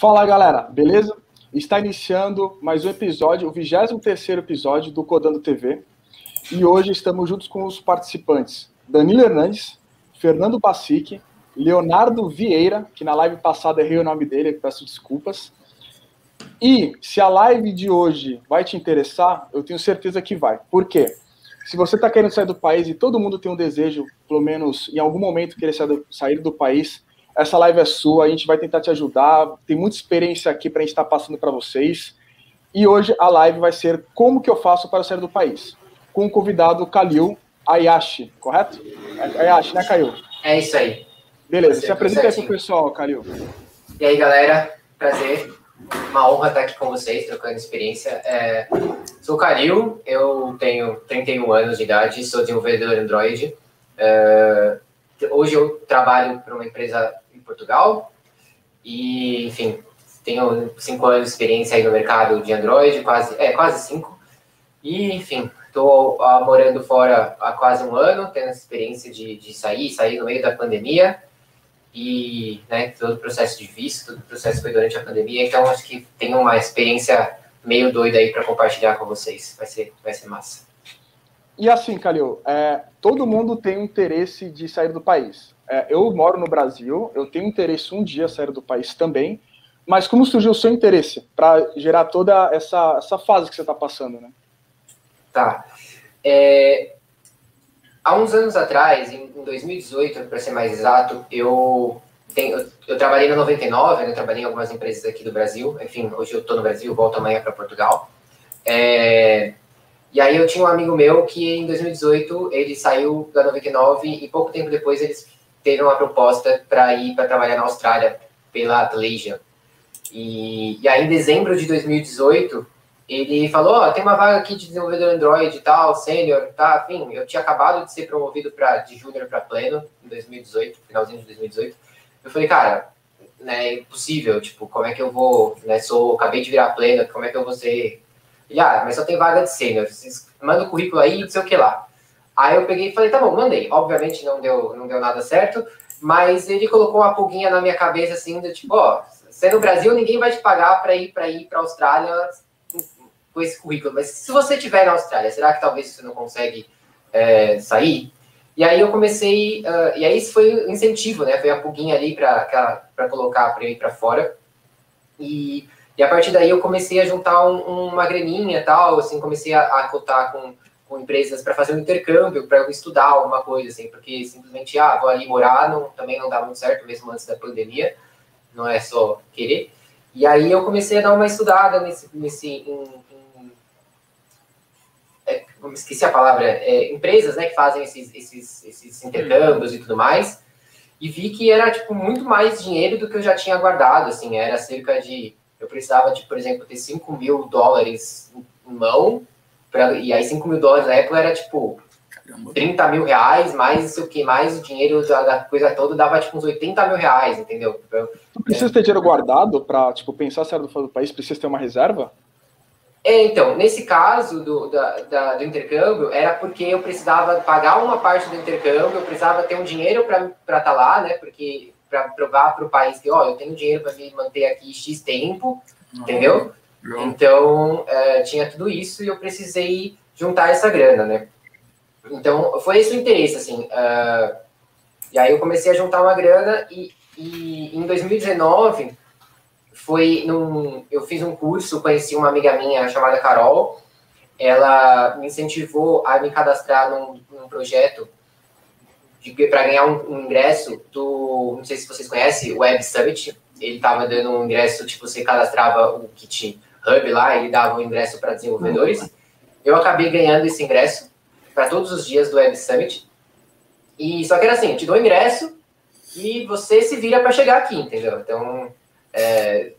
Fala galera, beleza? Está iniciando mais um episódio, o 23 episódio do Codando TV. E hoje estamos juntos com os participantes Danilo Hernandes, Fernando Bassic, Leonardo Vieira, que na live passada errei o nome dele, peço desculpas. E se a live de hoje vai te interessar, eu tenho certeza que vai. Por quê? Se você está querendo sair do país e todo mundo tem um desejo, pelo menos em algum momento, querer sair do país, essa live é sua, a gente vai tentar te ajudar. Tem muita experiência aqui para a gente estar tá passando para vocês. E hoje a live vai ser como que eu faço para sair do país, com o convidado Kalil Ayashi, correto? Ayashi, né, Kalil? É isso aí. Beleza, se apresenta aí para o pessoal, Kalil. E aí, galera, prazer. Uma honra estar aqui com vocês, trocando experiência. É, sou o Kalil, eu tenho 31 anos de idade, sou desenvolvedor Android. É, hoje eu trabalho para uma empresa em Portugal e, enfim, tenho cinco anos de experiência aí no mercado de Android, quase, é, quase cinco. E, enfim, estou uh, morando fora há quase um ano, tendo essa experiência de, de sair, sair no meio da pandemia. E, né, todo o processo de visto, todo o processo foi durante a pandemia, então acho que tenho uma experiência meio doida aí para compartilhar com vocês. Vai ser, vai ser massa. E assim, Calil, é, todo mundo tem interesse de sair do país. É, eu moro no Brasil, eu tenho interesse um dia sair do país também, mas como surgiu o seu interesse para gerar toda essa, essa fase que você está passando, né? Tá. É, há uns anos atrás, em 2018, para ser mais exato, eu, tenho, eu, eu trabalhei na 99, né, trabalhei em algumas empresas aqui do Brasil, enfim, hoje eu estou no Brasil, volto amanhã para Portugal. É, e aí eu tinha um amigo meu que em 2018 ele saiu da 99 e pouco tempo depois eles teve uma proposta para ir para trabalhar na Austrália pela Atlassian. E, e aí em dezembro de 2018 ele falou, ó, oh, tem uma vaga aqui de desenvolvedor Android e tal, sênior, tá, enfim, eu tinha acabado de ser promovido para de júnior para pleno em 2018, finalzinho de 2018. Eu falei, cara, né, é impossível, tipo, como é que eu vou, né, sou, acabei de virar pleno, como é que eu vou ser ah, mas só tem vaga de sênior. Manda o currículo aí, não sei o que lá. Aí eu peguei e falei, tá bom, mandei. Obviamente não deu, não deu nada certo, mas ele colocou uma pulguinha na minha cabeça assim, do tipo, ó, você é no Brasil, ninguém vai te pagar para ir para ir para Austrália com esse currículo. Mas se você estiver na Austrália, será que talvez você não consegue é, sair? E aí eu comecei, uh, e aí isso foi o incentivo, né? Foi a pulguinha ali para colocar para ir para fora. E e a partir daí eu comecei a juntar um, uma graninha e tal, assim, comecei a, a cotar com, com empresas para fazer um intercâmbio, para estudar alguma coisa, assim, porque simplesmente, ah, vou ali morar, não, também não dá muito certo, mesmo antes da pandemia, não é só querer. E aí eu comecei a dar uma estudada nesse, nesse em, em, é, esqueci a palavra, é, empresas, né, que fazem esses, esses, esses intercâmbios e tudo mais, e vi que era, tipo, muito mais dinheiro do que eu já tinha guardado, assim, era cerca de eu precisava de, por exemplo, ter 5 mil dólares em mão, pra, e aí 5 mil dólares na época era tipo Caramba. 30 mil reais, mais o que mais o dinheiro da, da, coisa toda dava tipo uns 80 mil reais, entendeu? Tu precisa ter dinheiro guardado para tipo, pensar se era do fora do país, precisa ter uma reserva? É, então, nesse caso do, da, da, do intercâmbio, era porque eu precisava pagar uma parte do intercâmbio, eu precisava ter um dinheiro para estar tá lá, né? Porque para provar para o país que, ó, eu tenho dinheiro para me manter aqui X tempo, uhum. entendeu? Então, é, tinha tudo isso e eu precisei juntar essa grana, né? Então, foi esse o interesse, assim. Uh, e aí eu comecei a juntar uma grana e, e em 2019 foi num, eu fiz um curso, conheci uma amiga minha chamada Carol, ela me incentivou a me cadastrar num, num projeto para ganhar um, um, ingresso do, não sei se vocês conhecem, o Web Summit. Ele estava dando um ingresso, tipo, você cadastrava o Kit Hub lá, ele dava um ingresso para desenvolvedores. Eu acabei ganhando esse ingresso para todos os dias do Web Summit. E só que era assim, eu te dou o ingresso e você se vira para chegar aqui, entendeu? Então, é,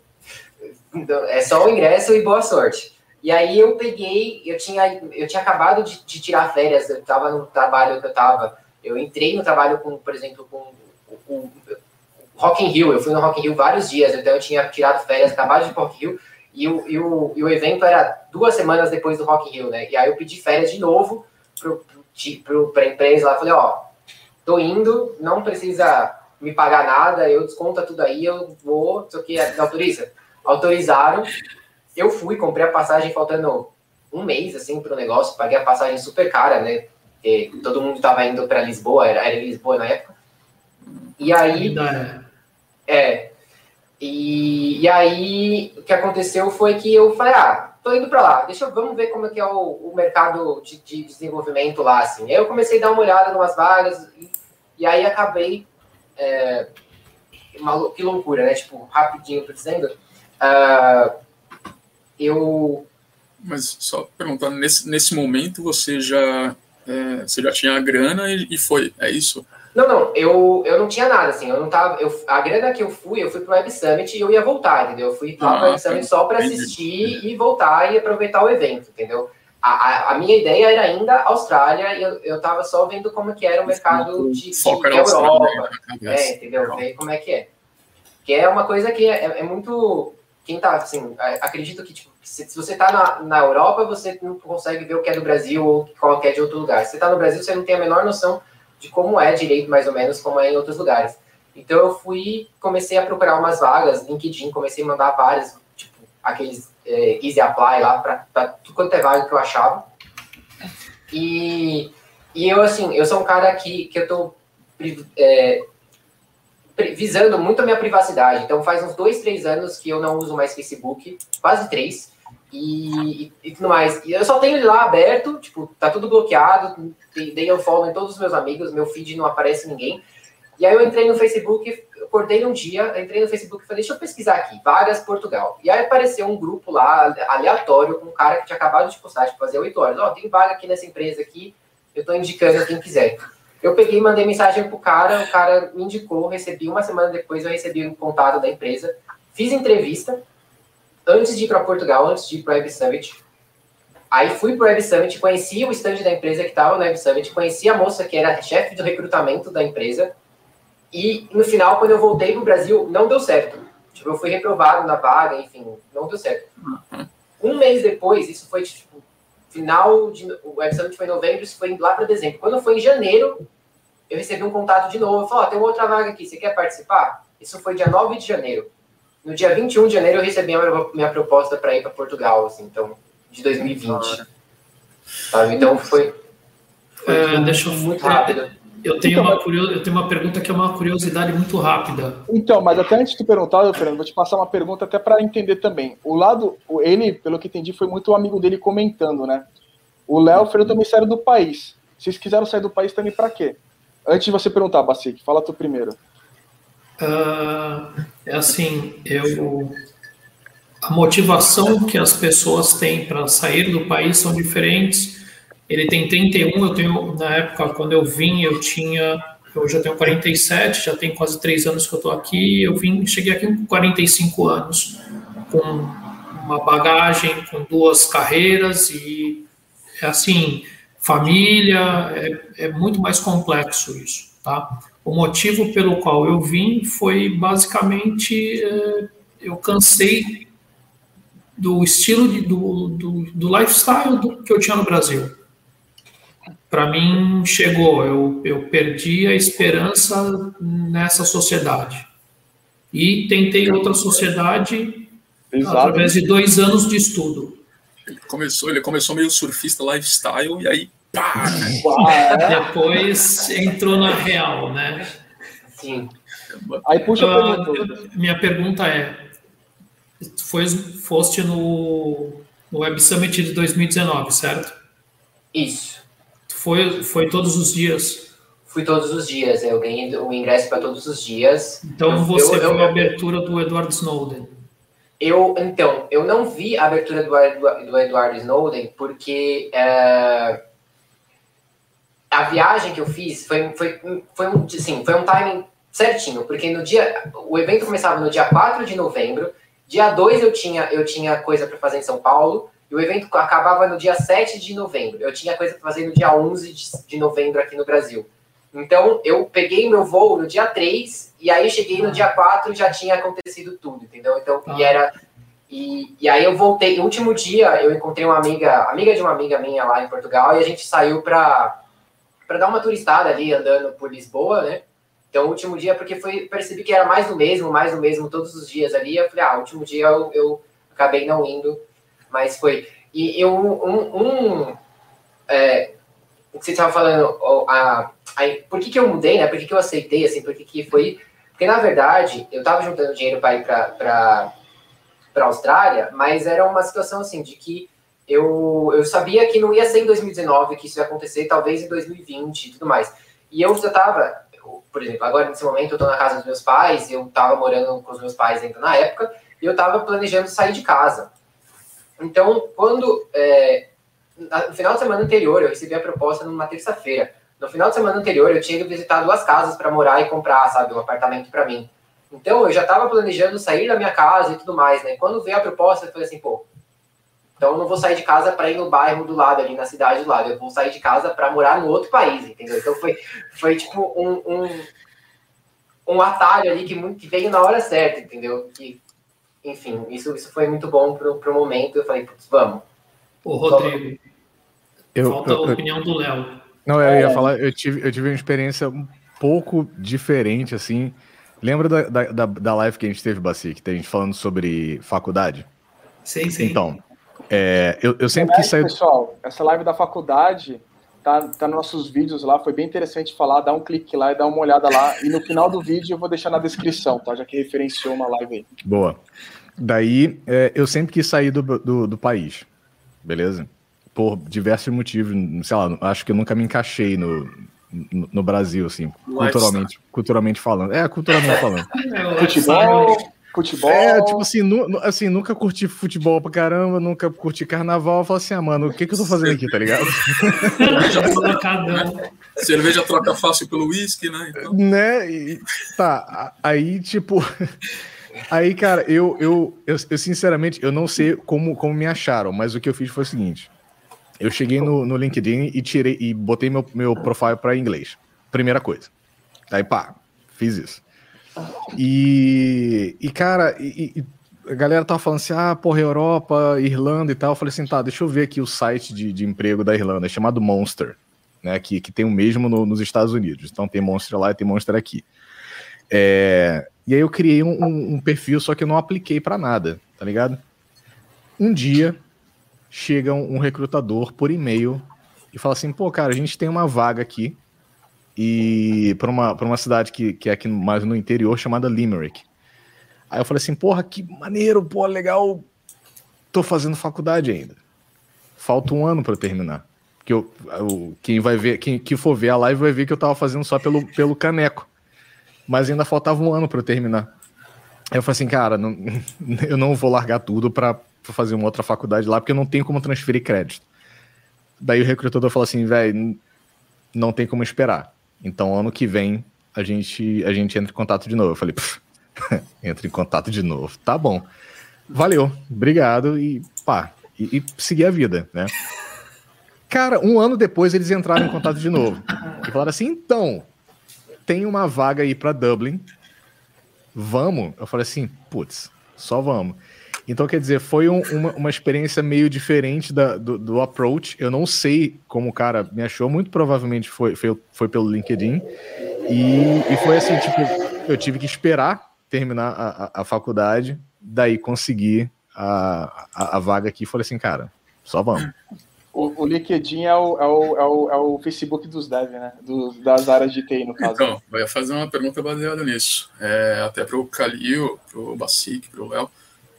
então, é só o ingresso e boa sorte. E aí eu peguei, eu tinha, eu tinha acabado de, de tirar férias, eu estava no trabalho que eu estava eu entrei no trabalho com, por exemplo, com o Rock in Rio. Eu fui no Rock in Rio vários dias, então eu tinha tirado férias, acabado de Rock in Rio, e o, e o, e o evento era duas semanas depois do Rock in Rio, né? E aí eu pedi férias de novo para a empresa lá. Falei, ó, tô indo, não precisa me pagar nada, eu desconta tudo aí, eu vou, sei o que, autoriza. Autorizaram, eu fui, comprei a passagem faltando um mês, assim, pro negócio, paguei a passagem super cara, né? Porque todo mundo tava indo para Lisboa, era, era Lisboa na época. E aí... É. E, e aí, o que aconteceu foi que eu falei, ah, tô indo para lá, deixa eu, vamos ver como é que é o, o mercado de, de, desenvolvimento lá, assim. Aí eu comecei a dar uma olhada em umas vagas, e, e aí acabei é, que loucura, né? Tipo, rapidinho, tô dizendo. Uh, eu. Mas só perguntando, nesse, nesse momento você já, é, você já tinha a grana e, e, foi, é isso? Não, não, eu, eu não tinha nada, assim, eu não tava. Eu, a grana que eu fui, eu fui pro Web Summit e eu ia voltar, entendeu? Eu fui lá ah, pro Web Summit só para assistir e voltar e aproveitar o evento, entendeu? a, a, minha ideia era ainda Austrália e eu, eu tava só vendo como que era o mercado de, de, de Europa. Né? É, entendeu? Ver como é que é. Que é uma coisa que é, é muito. Quem tá, assim, acredito que, tipo, se, se, você tá na, na Europa, você não consegue ver o que é do Brasil ou qualquer de outro lugar. Se você tá no Brasil, você não tem a menor noção de como é direito, mais ou menos, como é em outros lugares. Então eu fui, comecei a procurar umas vagas, LinkedIn, comecei a mandar várias, tipo, aqueles é, Easy Apply lá para tudo quanto é vaga que eu achava. E, e eu, assim, eu sou um cara que, que eu tô é, visando muito a minha privacidade. Então faz uns dois, três anos que eu não uso mais Facebook, quase três. E, e, tudo mais. E eu só tenho ele lá aberto, tipo, tá tudo bloqueado, dei eu follow em todos os meus amigos, meu feed não aparece ninguém. E aí eu entrei no Facebook, acordei um dia, entrei no Facebook e falei, deixa eu pesquisar aqui, vagas Portugal. E aí apareceu um grupo lá, aleatório, com um cara que tinha acabado de postar, tipo, fazer oito horas. Ó, oh, tem vaga aqui nessa empresa aqui, eu tô indicando quem quiser. Eu peguei e mandei mensagem pro cara, o cara me indicou, recebi, uma semana depois eu recebi um contato da empresa, fiz entrevista, antes de ir para Portugal, antes de ir para o Web Summit. Aí fui para o Web Summit, conheci o stand da empresa que estava no Web Summit, conheci a moça que era chefe do recrutamento da empresa, e no final, quando eu voltei para o Brasil, não deu certo. Tipo, eu fui reprovado na vaga, enfim, não deu certo. Uhum. Um mês depois, isso foi tipo, final de. O Web Summit foi em novembro, isso foi lá para dezembro. Quando foi em janeiro, eu recebi um contato de novo. Falei, ó, oh, tem uma outra vaga aqui, você quer participar? Isso foi dia 9 de janeiro. No dia 21 de janeiro, eu recebi a minha, minha proposta para ir para Portugal, assim, então, de 2020. Sabe? Então foi. foi é, deixa eu muito rápido. Eu tenho, então, uma curios... eu tenho uma pergunta que é uma curiosidade muito rápida. Então, mas até antes de tu perguntar, Fernando, vou te passar uma pergunta até para entender também. O lado, ele, pelo que entendi, foi muito o amigo dele comentando, né? O Léo foi também saiu do país. Vocês quiseram sair do país também para quê? Antes de você perguntar, Bacique, fala tu primeiro. Uh, é assim, eu a motivação que as pessoas têm para sair do país são diferentes ele tem 31, eu tenho, na época, quando eu vim, eu tinha, eu já tenho 47, já tem quase três anos que eu estou aqui, eu vim, cheguei aqui com 45 anos, com uma bagagem, com duas carreiras e, assim, família, é, é muito mais complexo isso, tá? O motivo pelo qual eu vim foi basicamente é, eu cansei do estilo de, do, do, do lifestyle do, que eu tinha no Brasil para mim chegou. Eu, eu perdi a esperança nessa sociedade. E tentei outra sociedade Exato. através de dois anos de estudo. Ele começou, ele começou meio surfista lifestyle e aí pá! Depois entrou na real, né? Sim. Aí puxa uh, pergunta. Minha pergunta é: foi, foste no, no Web Summit de 2019, certo? Isso. Foi, foi todos os dias? Fui todos os dias, eu ganhei o ingresso para todos os dias. Então você eu, viu eu, a abertura do Edward Snowden? Eu, então, eu não vi a abertura do, do Edward Snowden porque é, a viagem que eu fiz foi, foi, foi, um, assim, foi um timing certinho, porque no dia, o evento começava no dia 4 de novembro, dia 2 eu tinha, eu tinha coisa para fazer em São Paulo, e o evento acabava no dia 7 de novembro. Eu tinha coisa para fazer no dia 11 de novembro aqui no Brasil. Então, eu peguei meu voo no dia 3, e aí cheguei no dia 4 e já tinha acontecido tudo, entendeu? Então, e era. E, e aí eu voltei, no último dia eu encontrei uma amiga, amiga de uma amiga minha lá em Portugal, e a gente saiu para dar uma turistada ali, andando por Lisboa, né? Então, o último dia, porque foi, percebi que era mais do mesmo, mais do mesmo todos os dias ali. Eu falei, ah, o último dia eu, eu acabei não indo, mas foi. E eu, um. um é, você estava falando, a, a, por que, que eu mudei, né? Por que, que eu aceitei, assim, por que, que foi. Porque, na verdade, eu estava juntando dinheiro para ir para a Austrália, mas era uma situação assim, de que eu, eu sabia que não ia ser em 2019 que isso ia acontecer, talvez em 2020 e tudo mais. E eu já estava por exemplo, agora nesse momento eu estou na casa dos meus pais, eu estava morando com os meus pais ainda na época, e eu estava planejando sair de casa. Então, quando é, no final de semana anterior eu recebi a proposta numa terça-feira. No final de semana anterior eu tinha que visitar duas casas para morar e comprar, sabe, um apartamento para mim. Então eu já estava planejando sair da minha casa e tudo mais, né? Quando veio a proposta, eu falei assim, pô, então eu não vou sair de casa para ir no bairro do lado, ali na cidade do lado. Eu vou sair de casa para morar no outro país, entendeu? Então foi, foi tipo um, um, um atalho ali que, que veio na hora certa, entendeu? Que, enfim, isso, isso foi muito bom pro, pro momento. Eu falei, putz, vamos. Ô, Rodrigo, eu, falta eu, a opinião do Léo. Não, eu ia é. falar, eu tive, eu tive uma experiência um pouco diferente, assim. Lembra da, da, da live que a gente teve, Baci, que tem a gente falando sobre faculdade? Sim, sim. Então, é, eu, eu sempre quis sair. Pessoal, essa live da faculdade tá, tá nos nossos vídeos lá, foi bem interessante falar, dá um clique lá e dá uma olhada lá. E no final do vídeo eu vou deixar na descrição, tá? Já que referenciou uma live aí. Boa. Daí, é, eu sempre quis sair do, do, do, país, beleza? Por diversos motivos, sei lá, acho que eu nunca me encaixei no, no, no Brasil, assim, culturalmente, culturalmente falando. É, culturalmente falando. Futebol, Futebol. É, tipo assim, nu, assim, nunca curti futebol pra caramba, nunca curti carnaval. Eu falo assim, ah, mano, o que, que eu tô fazendo aqui, tá ligado? Cerveja troca fácil pelo uísque, né? Então... Né? E, tá, aí, tipo. Aí, cara, eu, eu, eu, eu, sinceramente, eu não sei como, como me acharam, mas o que eu fiz foi o seguinte. Eu cheguei no, no LinkedIn e tirei e botei meu, meu profile para inglês. Primeira coisa. Aí, pá, fiz isso. E, e cara, e, e a galera tava falando assim, ah, porra, Europa, Irlanda e tal. Eu falei assim, tá, deixa eu ver aqui o site de, de emprego da Irlanda, é chamado Monster, né, que, que tem o mesmo no, nos Estados Unidos. Então tem Monster lá e tem Monster aqui. É, e aí eu criei um, um, um perfil, só que eu não apliquei para nada, tá ligado? Um dia chega um, um recrutador por e-mail e fala assim, pô, cara, a gente tem uma vaga aqui e para uma, uma cidade que, que é aqui mais no interior chamada Limerick. Aí eu falei assim, porra, que maneiro, pô, legal. Tô fazendo faculdade ainda. Falta um ano para terminar. Que eu, eu, quem vai ver, quem que for ver a live vai ver que eu tava fazendo só pelo, pelo caneco. Mas ainda faltava um ano para terminar. Aí eu falei assim, cara, não, eu não vou largar tudo para fazer uma outra faculdade lá, porque eu não tenho como transferir crédito. Daí o recrutador falou assim, velho, não tem como esperar. Então, ano que vem, a gente, a gente entra em contato de novo. Eu falei, entra em contato de novo. Tá bom. Valeu, obrigado e pá, e, e seguir a vida, né? Cara, um ano depois eles entraram em contato de novo. E falaram assim: então, tem uma vaga aí para Dublin. Vamos? Eu falei assim: putz, só vamos. Então, quer dizer, foi um, uma, uma experiência meio diferente da, do, do, approach. Eu não sei como o cara me achou, muito provavelmente foi, foi, foi pelo LinkedIn. E, e foi assim, tipo, eu tive que esperar terminar a, a, a faculdade, daí conseguir a, a, a, vaga aqui. Falei assim, cara, só vamos. O, o LinkedIn é o, é, o, é, o, é o Facebook dos devs, né? Do, das áreas de TI, no caso. Então, vai fazer uma pergunta baseada nisso. É, até para o Calil, para o Basic, para o Léo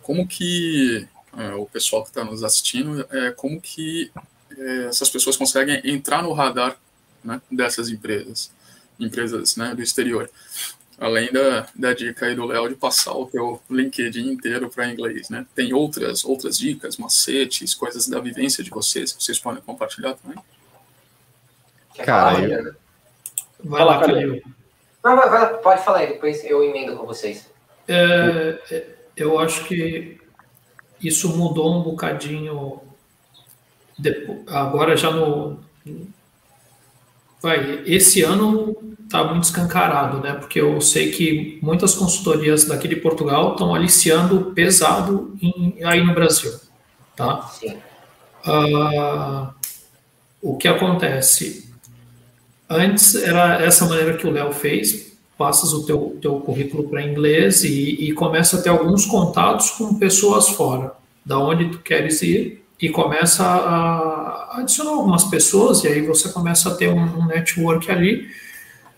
como que é, o pessoal que está nos assistindo, é, como que é, essas pessoas conseguem entrar no radar né, dessas empresas, empresas né, do exterior. Além da, da dica aí do Léo de passar o teu LinkedIn inteiro para inglês, né? Tem outras outras dicas, macetes, coisas da vivência de vocês que vocês podem compartilhar também? Cara, eu... Vai lá, Calil. Não, vai, vai, pode falar aí, depois eu emendo com vocês. É, é eu acho que isso mudou um bocadinho depois, agora já no vai esse ano está muito escancarado, né? Porque eu sei que muitas consultorias daqui de Portugal estão aliciando pesado em, aí no Brasil, tá? Uh, o que acontece? Antes era essa maneira que o Léo fez, passas o teu, teu currículo para inglês e, e começa a ter alguns contatos com pessoas fora, da onde tu queres ir, e começa a adicionar algumas pessoas, e aí você começa a ter um, um network ali.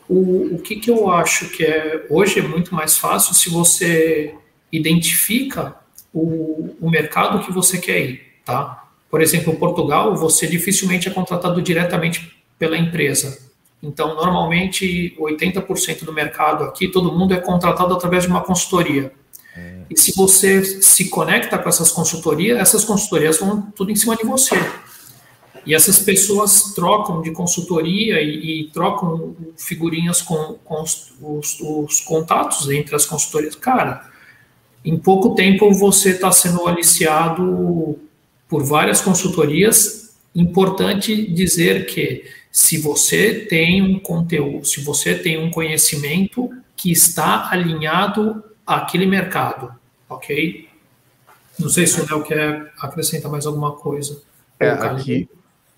O, o que, que eu acho que é hoje é muito mais fácil se você identifica o, o mercado que você quer ir, tá? Por exemplo, Portugal, você dificilmente é contratado diretamente pela empresa. Então, normalmente, 80% do mercado aqui, todo mundo é contratado através de uma consultoria. É. E se você se conecta com essas consultorias, essas consultorias vão tudo em cima de você. E essas pessoas trocam de consultoria e, e trocam figurinhas com, com os, os, os, contatos entre as consultorias. Cara, em pouco tempo você está sendo aliciado por várias consultorias. Importante dizer que se você tem um conteúdo, se você tem um conhecimento que está alinhado àquele mercado, ok? Não sei se o Léo quer acrescentar mais alguma coisa. É, aqui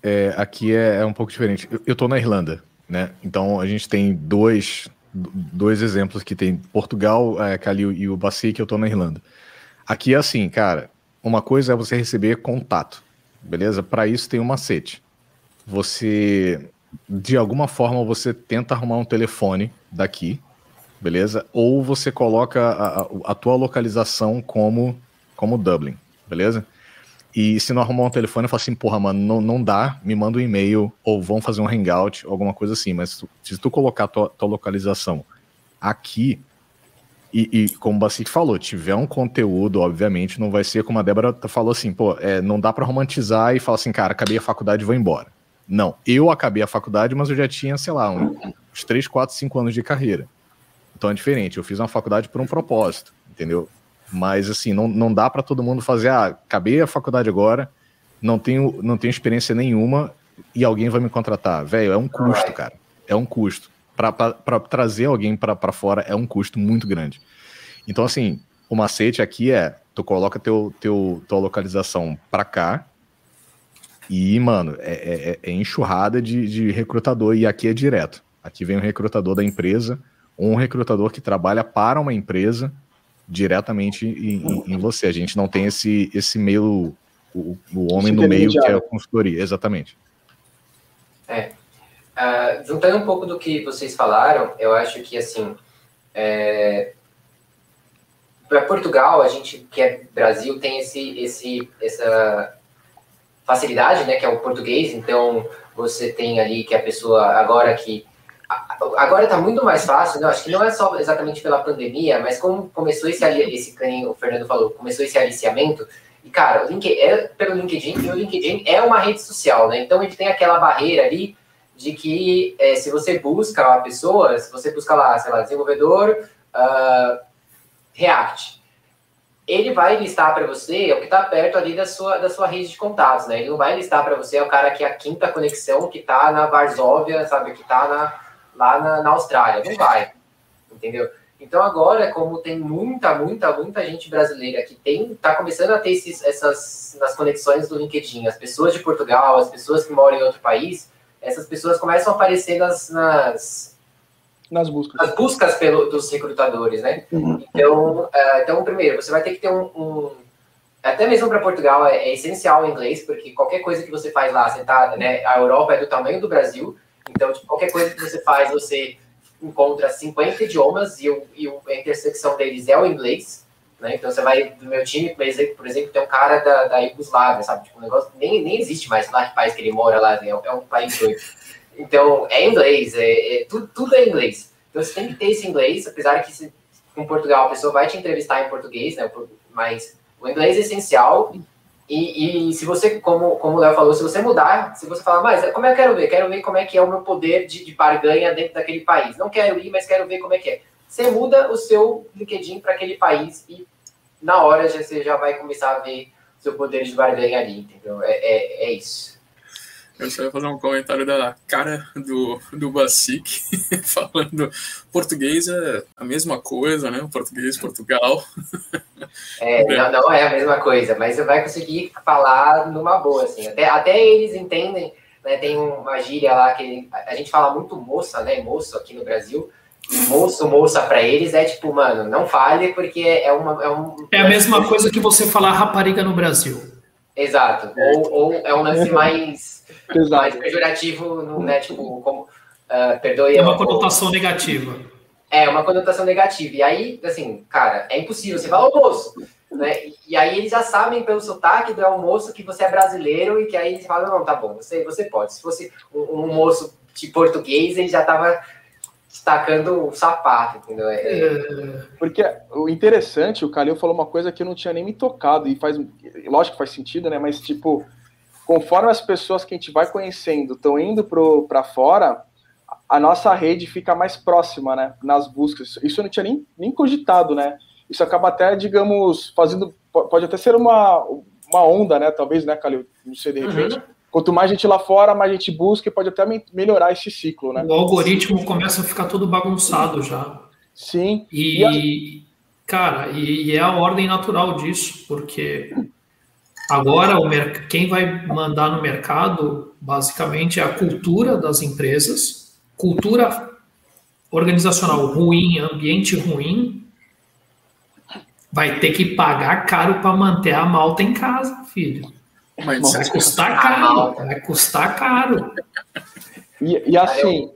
é, aqui é, é, um pouco diferente. Eu estou na Irlanda, né? Então a gente tem dois, dois exemplos que tem Portugal, é, Calil e o Baci, que eu estou na Irlanda. Aqui é assim, cara, uma coisa é você receber contato, beleza? Para isso tem um macete você de alguma forma você tenta arrumar um telefone daqui, beleza? Ou você coloca a, a, tua localização como como Dublin, beleza? E se não arrumar um telefone, eu falo assim, porra, mano, não, não dá, me manda um e-mail, ou vão fazer um hangout, alguma coisa assim. Mas se tu colocar a tua, tua localização aqui, e, e, como o Bacique falou, tiver um conteúdo, obviamente, não vai ser como a Débora falou assim, pô, é, não dá para romantizar e falar assim, cara, acabei a faculdade e vou embora. Não, eu acabei a faculdade, mas eu já tinha, sei lá, uns 3, 4, 5 anos de carreira. Então é diferente, eu fiz uma faculdade por um propósito, entendeu? Mas assim, não, não dá para todo mundo fazer, ah, acabei a faculdade agora, não tenho, não tenho experiência nenhuma e alguém vai me contratar. Velho, é um custo, cara. É um custo. Para trazer alguém para fora é um custo muito grande. Então, assim, o macete aqui é: tu coloca teu, teu, tua localização para cá, e, mano, é, é, é enxurrada de, de, recrutador e aqui é direto. Aqui vem um recrutador da empresa, ou um recrutador que trabalha para uma empresa diretamente em, em você. A gente não tem esse, esse meio, o, o homem no meio que é a consultoria, exatamente. É. Uh, juntando um pouco do que vocês falaram, eu acho que, assim, é, para Portugal, a gente que é Brasil tem esse, esse, essa facilidade, né, que é o português, então você tem ali que a pessoa agora que agora está muito mais fácil, né? Acho que não é só exatamente pela pandemia, mas como começou esse esse o Fernando falou, começou esse aliciamento e cara, o LinkedIn é pelo LinkedIn e o LinkedIn é uma rede social, né? Então ele tem aquela barreira ali de que é, se você busca uma pessoa, se você busca lá, sei lá, desenvolvedor uh, React, ele vai listar para você o que está perto ali da sua, da sua rede de contatos, né? Ele não vai listar para você o cara que é a quinta conexão que está na Varsóvia, sabe? Que está na, lá na, na Austrália. Não vai, entendeu? Então agora, como tem muita, muita, muita gente brasileira que tem, tá começando a ter esses, essas nas conexões do LinkedIn, as pessoas de Portugal, as pessoas que moram em outro país, essas pessoas começam a aparecer nas, nas nas buscas. Nas buscas pelo, dos recrutadores, né? Uhum. Então, uh, então, primeiro, você vai ter que ter um. um até mesmo para Portugal é, é, essencial o inglês, porque qualquer coisa que você faz lá, você tá, né, a Europa é do tamanho do Brasil, então tipo, qualquer coisa que você faz, você encontra 50 idiomas e, o, e a intersecção deles é o inglês. Né? Então você vai do meu time, por exemplo, por exemplo tem um cara da, da Iugoslávia, sabe? Tipo, um negócio nem, nem existe mais lá que país que ele mora lá, é, é um país doido. Então, é inglês, é, é tudo, tudo, é inglês. Então, você tem que ter esse inglês, apesar que se, com Portugal a pessoa vai te entrevistar em português, né? Mas o inglês é essencial. E, e se você, como, como o Léo falou, se você mudar, se você falar, mas como é que eu quero ver? Quero ver como é que é o meu poder de, de barganha dentro daquele país. Não quero ir, mas quero ver como é que é. Você muda o seu LinkedIn para aquele país e na hora já, você já vai começar a ver seu poder de barganha ali, entendeu? É, é, é isso. Eu só ia fazer um comentário da cara do, do Basic, falando português é a mesma coisa, né? Português, Portugal. É, não, não, é a mesma coisa, mas você vai conseguir falar numa boa, assim. Até, até eles entendem, né? Tem uma gíria lá que a gente fala muito moça, né? Moço aqui no Brasil. moço, moça para eles é tipo, mano, não fale porque é uma. É, um, é a mesma coisa que você falar rapariga no Brasil. Exato. Ou, ou é um lance mais, mais pejorativo, né? Tipo, como. Uh, perdoe. É uma conotação negativa. É, uma conotação negativa. E aí, assim, cara, é impossível. Você fala, ô moço, né? E aí eles já sabem pelo sotaque do almoço que você é brasileiro e que aí eles falam, não, tá bom, você, você pode. Se fosse um, um moço de português, ele já tava destacando o sapato, entendeu? É... é. Porque o interessante, o Calil falou uma coisa que eu não tinha nem me tocado, e faz, lógico que faz sentido, né? Mas, tipo, conforme as pessoas que a gente vai conhecendo estão indo para fora, a nossa rede fica mais próxima, né? Nas buscas. Isso eu não tinha nem, nem cogitado, né? isso acaba até, digamos, fazendo. Pode até ser uma, uma onda, né? Talvez, né, Calil? Não sei, de repente. Uhum. Quanto mais gente lá fora, mais gente busca e pode até melhorar esse ciclo, né? O algoritmo começa a ficar todo bagunçado já. Sim. E, e a... cara, e, e, é a ordem natural disso, porque agora quem vai mandar no mercado, basicamente, é a cultura das empresas, cultura organizacional ruim, ambiente ruim, vai ter que pagar caro para manter a malta em casa, filho. Mas vai custar caro, vai custar caro. E, e assim.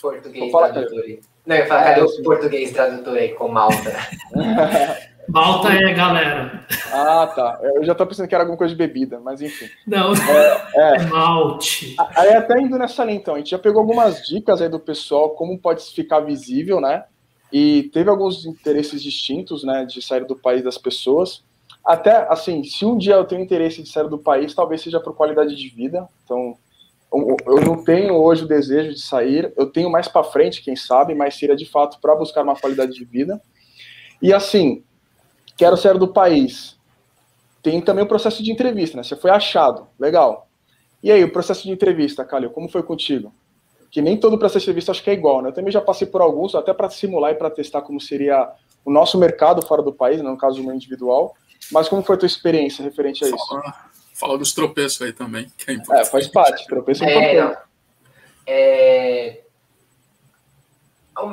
Português tradutor aí. Não, eu falo, cadê o português tradutor aí com malta? Malta é galera. Ah, tá. Eu já tô pensando que era alguma coisa de bebida, mas enfim. Não, é, é. é malte. Aí até indo nessa linha, então, a gente já pegou algumas dicas aí do pessoal, como pode ficar visível, né? e teve alguns interesses distintos, né, de sair do país das pessoas. Até, assim, se um dia eu tenho interesse de sair do país, talvez seja por qualidade de vida. Então, eu não tenho hoje o desejo de sair, eu tenho mais para frente, quem sabe, mas seria de fato para buscar uma qualidade de vida. E assim, quero sair do país. Tem também o processo de entrevista, né? Você foi achado, legal. E aí, o processo de entrevista, Calil, como foi contigo? que nem todo processo de serviço acho que é igual, né? Eu também já passei por alguns, até para simular e para testar como seria o nosso mercado fora do país, né, no caso do meu individual. Mas como foi a tua experiência referente a isso? Fala, fala dos tropeços aí também, que é É, faz parte, tropeço é, é importante. É,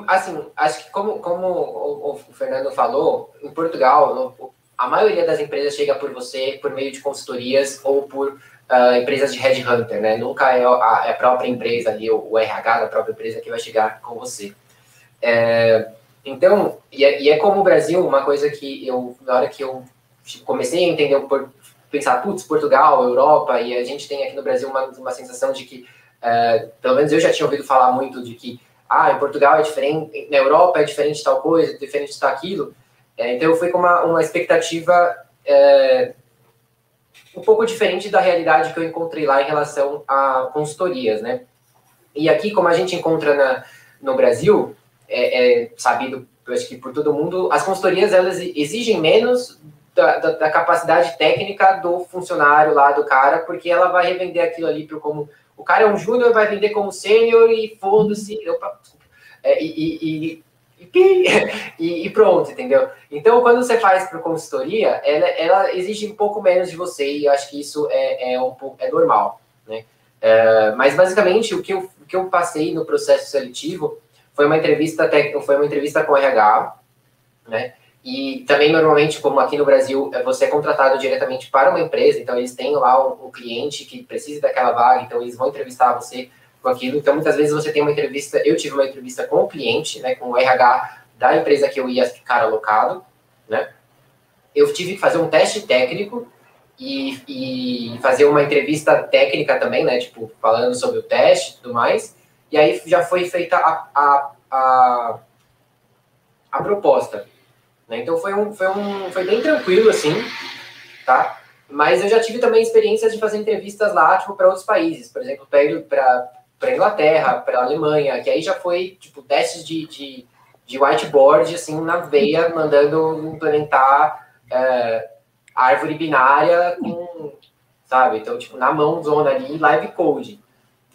assim, acho que como, como o, o Fernando falou, em Portugal, no, a maioria das empresas chega por você por meio de consultorias ou por uh, empresas de headhunter, né? Nunca é a, é a própria empresa ali, o, o, RH da própria empresa que vai chegar com você. É, então, e é, e é, como o Brasil, uma coisa que eu, na hora que eu comecei a entender, por, pensar, putz, Portugal, Europa, e a gente tem aqui no Brasil uma, uma sensação de que, uh, pelo menos eu já tinha ouvido falar muito de que, ah, em Portugal é diferente, na Europa é diferente tal coisa, diferente de tal aquilo. É, então eu fui com uma, uma expectativa é, um pouco diferente da realidade que eu encontrei lá em relação a consultorias, né? E aqui, como a gente encontra na, no Brasil, é, é sabido, acho que por todo mundo, as consultorias elas exigem menos da, da, da, capacidade técnica do funcionário lá do cara, porque ela vai revender aquilo ali por como o cara é um júnior, vai vender como sênior e foda-se. É, e, e, e, e, pronto, entendeu? Então, quando você faz para consultoria, ela, ela, exige um pouco menos de você e eu acho que isso é, é um pouco é normal, né? É, mas basicamente o que, eu, o que eu passei no processo seletivo foi uma entrevista foi uma entrevista com o RH, né? E também normalmente, como aqui no Brasil, é, você é contratado diretamente para uma empresa, então eles têm lá um, um cliente que precisa daquela vaga, então eles vão entrevistar você com aquilo. Então, muitas vezes você tem uma entrevista, eu tive uma entrevista com o cliente, né, com o RH da empresa que eu ia ficar alocado, né? Eu tive que fazer um teste técnico e, e fazer uma entrevista técnica também, né, tipo, falando sobre o teste e tudo mais. E aí já foi feita a, a, a, a proposta. Né? Então foi um, foi um foi bem tranquilo assim, tá? Mas eu já tive também experiências de fazer entrevistas lá, tipo, para outros países, por exemplo, para Inglaterra, para Alemanha, que aí já foi tipo testes de, de, de, whiteboard assim na veia, mandando implementar é, árvore binária com, sabe? Então tipo na mão zona ali, live code.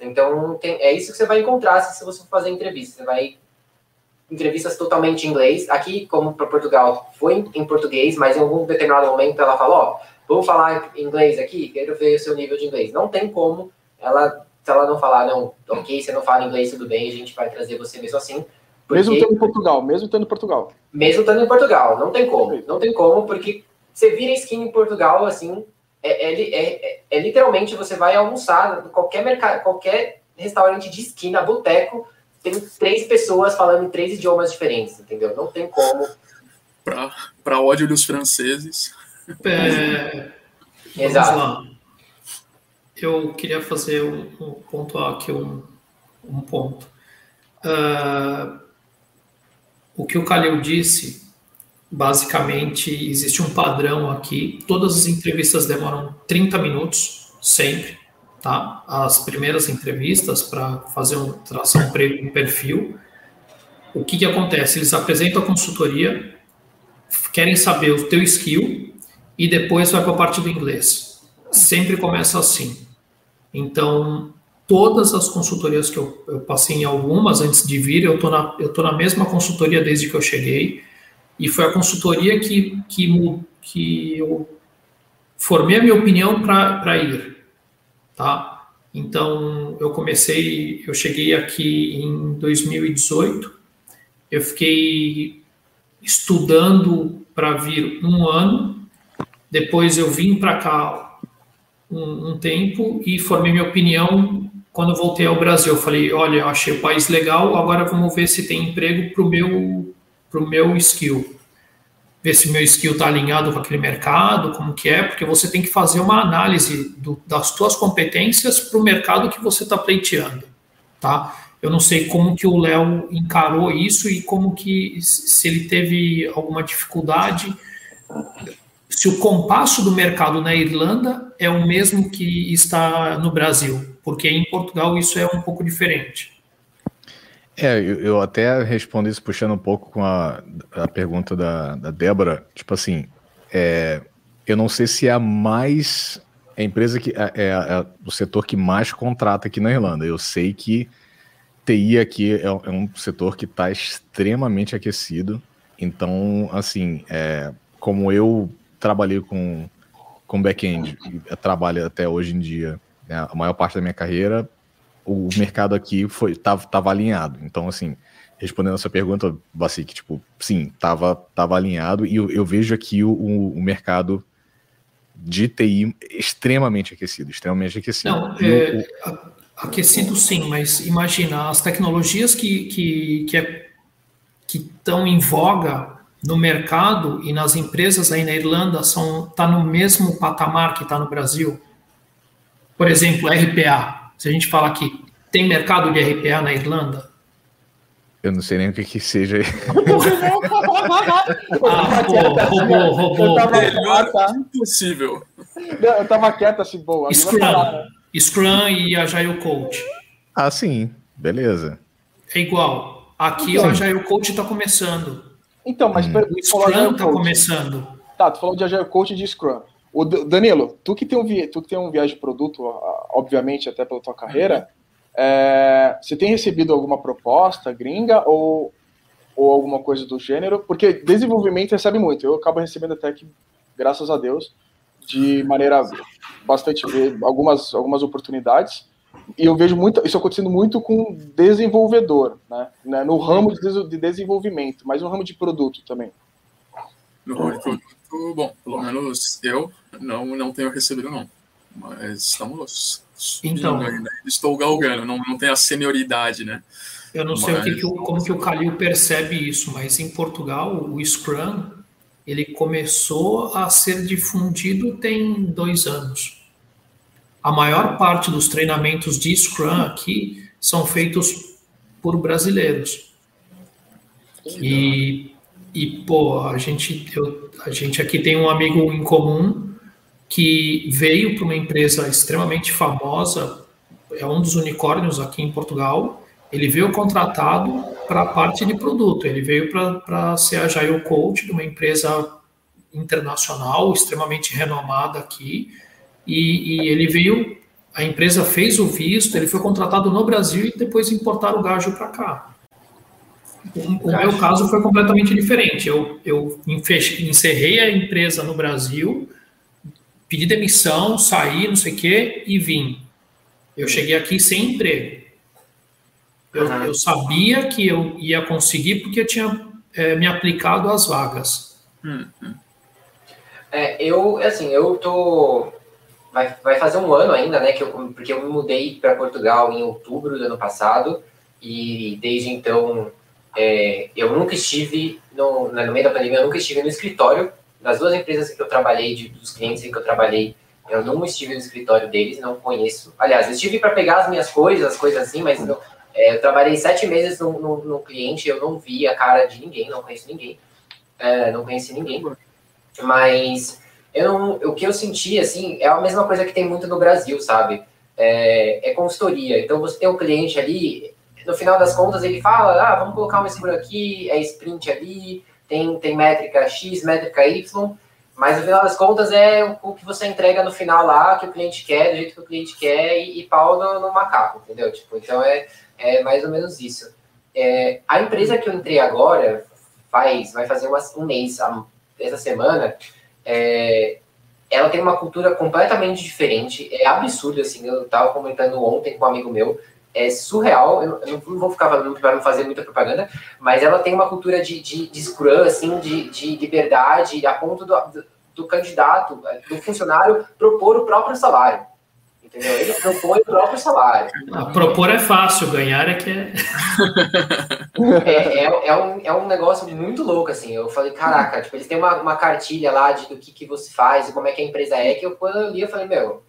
Então tem, é isso que você vai encontrar se você for fazer entrevista. Você vai entrevistas totalmente em inglês. Aqui, como para Portugal, foi em português, mas em algum determinado momento ela falou, ó, vamos falar inglês aqui, quero ver o seu nível de inglês. Não tem como ela se ela não falar, não, ok, você não fala inglês, tudo bem, a gente vai trazer você mesmo assim. Porque, mesmo estando em Portugal, mesmo estando em Portugal. Mesmo estando em Portugal, não tem como. Não tem como, porque você vira skin em Portugal, assim, é, é, é, é literalmente você vai almoçar qualquer mercado, qualquer restaurante de esquina, boteco, tem três pessoas falando em três idiomas diferentes, entendeu? Não tem como. Para ódio dos franceses. É, Exato. Eu queria fazer um, um ponto aqui, um, um ponto. Uh, o que o Calil disse, basicamente, existe um padrão aqui. Todas as entrevistas demoram 30 minutos, sempre tá? As primeiras entrevistas para fazer um tração um perfil. O que que acontece? Eles apresentam a consultoria, querem saber o teu skill e depois vai para a parte do inglês. Sempre começa assim. Então, todas as consultorias que eu, eu passei em algumas antes de vir, eu tô na eu tô na mesma consultoria desde que eu cheguei e foi a consultoria que que que eu formei a minha opinião para ir tá? Então, eu comecei, eu cheguei aqui em 2018, eu fiquei estudando para vir um ano, depois eu vim para cá um, um, tempo e formei minha opinião quando voltei ao Brasil. Eu falei, olha, achei o país legal, agora vamos ver se tem emprego para o meu, pro meu skill ver se meu skill está alinhado com aquele mercado, como que é, porque você tem que fazer uma análise do, das suas competências para o mercado que você está pleiteando, tá? Eu não sei como que o Léo encarou isso e como que, se ele teve alguma dificuldade, se o compasso do mercado na Irlanda é o mesmo que está no Brasil, porque em Portugal isso é um pouco diferente. É, eu, eu, até respondo isso puxando um pouco com a, a pergunta da, da Débora. Tipo assim, é, eu não sei se é a mais. A empresa que. É, é, é, o setor que mais contrata aqui na Irlanda. Eu sei que TI aqui é, é um setor que está extremamente aquecido. Então, assim, é, como eu trabalhei com, com back-end, trabalho até hoje em dia, né, a maior parte da minha carreira, o mercado aqui foi tava, tava alinhado. Então, assim, respondendo a sua pergunta, Basic, tipo, sim, tava, tava alinhado e eu, eu vejo aqui o, o, mercado de TI extremamente aquecido, extremamente aquecido. Não, é, aquecido sim, mas imagina, as tecnologias que que que é, estão em voga no mercado e nas empresas aí na Irlanda são tá no mesmo patamar que está no Brasil. Por exemplo, RPA. Se a gente falar que tem mercado de RPA na Irlanda? Eu não sei nem o que que seja. ah, pô, robô, robô. Eu tava, impossível. Eu tava quieto assim, boa. Scrum. Scrum e Agile Coach. Ah, sim. Beleza. É igual. Aqui então, o Agile Coach está começando. Então, mas... Hum. O Scrum está começando. Tá, tu falou de Agile Coach e de Scrum. O Danilo, tu que tem um, tu que tem um viagem de produto, obviamente, até pela tua carreira, é, você tem recebido alguma proposta gringa ou, ou alguma coisa do gênero? Porque desenvolvimento recebe muito. Eu acabo recebendo até que, graças a Deus, de maneira bastante algumas, algumas oportunidades. E eu vejo muito, isso acontecendo muito com desenvolvedor, né? né no ramo de desenvolvimento, mas no ramo de produto também. No ramo de produto bom. Pelo menos eu não, não tenho recebido, não. Mas estamos. Então. Estou galgando, não, não tem a senioridade, né? Eu não sei mas... o que que o, como que o Calil percebe isso, mas em Portugal, o Scrum ele começou a ser difundido tem dois anos. A maior parte dos treinamentos de Scrum aqui são feitos por brasileiros. E e, pô, a gente, eu, a gente aqui tem um amigo em comum que veio para uma empresa extremamente famosa, é um dos unicórnios aqui em Portugal. Ele veio contratado para a parte de produto, ele veio para ser Agile Coach de uma empresa internacional extremamente renomada aqui. E, e, ele veio, a empresa fez o visto, ele foi contratado no Brasil e depois importaram o gajo para cá. O, o meu caso foi completamente diferente. Eu, eu encerrei a empresa no Brasil, pedi demissão, saí, não sei o quê, e vim. Eu cheguei aqui sem emprego. Eu, uhum. eu sabia que eu ia conseguir porque eu tinha é, me aplicado às vagas. Uhum. É, eu, assim, eu tô. Vai, vai fazer um ano ainda, né? Que eu, porque eu me mudei para Portugal em outubro do ano passado e desde então é, eu nunca estive no, no meio da pandemia, eu nunca estive no escritório das duas empresas que eu trabalhei, de, dos clientes que eu trabalhei. Eu não estive no escritório deles, não conheço. Aliás, eu estive para pegar as minhas coisas, as coisas assim, mas não, é, eu trabalhei sete meses no, no, no, cliente, eu não vi a cara de ninguém, não conheço ninguém. É, não conheci ninguém. Mas eu não, o que eu senti, assim, é a mesma coisa que tem muito no Brasil, sabe? É, é consultoria. Então, você tem um cliente ali, no final das contas, ele fala, ah, vamos colocar um scrum aqui, é sprint ali, tem, tem métrica X, métrica Y, mas no final das contas é o, que você entrega no final lá, que o cliente quer, do jeito que o cliente quer, e, e pau no, no, macaco, entendeu? Tipo, então é, é mais ou menos isso. É, a empresa que eu entrei agora, faz, vai fazer uma, um mês, essa semana, é, ela tem uma cultura completamente diferente. É absurdo, assim. Eu estava comentando ontem com um amigo meu. É surreal. Eu, eu não vou ficar falando para não fazer muita propaganda, mas ela tem uma cultura de, de, de scrum, assim, de, de liberdade, a ponto do, do, do candidato, do funcionário, propor o próprio salário. Entendeu? Ele propõe o próprio salário. Ah, propor é fácil, ganhar é que é. é, é, é, um, é um negócio muito louco, assim. Eu falei, caraca, tipo, eles têm uma, uma cartilha lá de do que, que você faz e como é que a empresa é, que eu, quando eu li, eu falei, meu,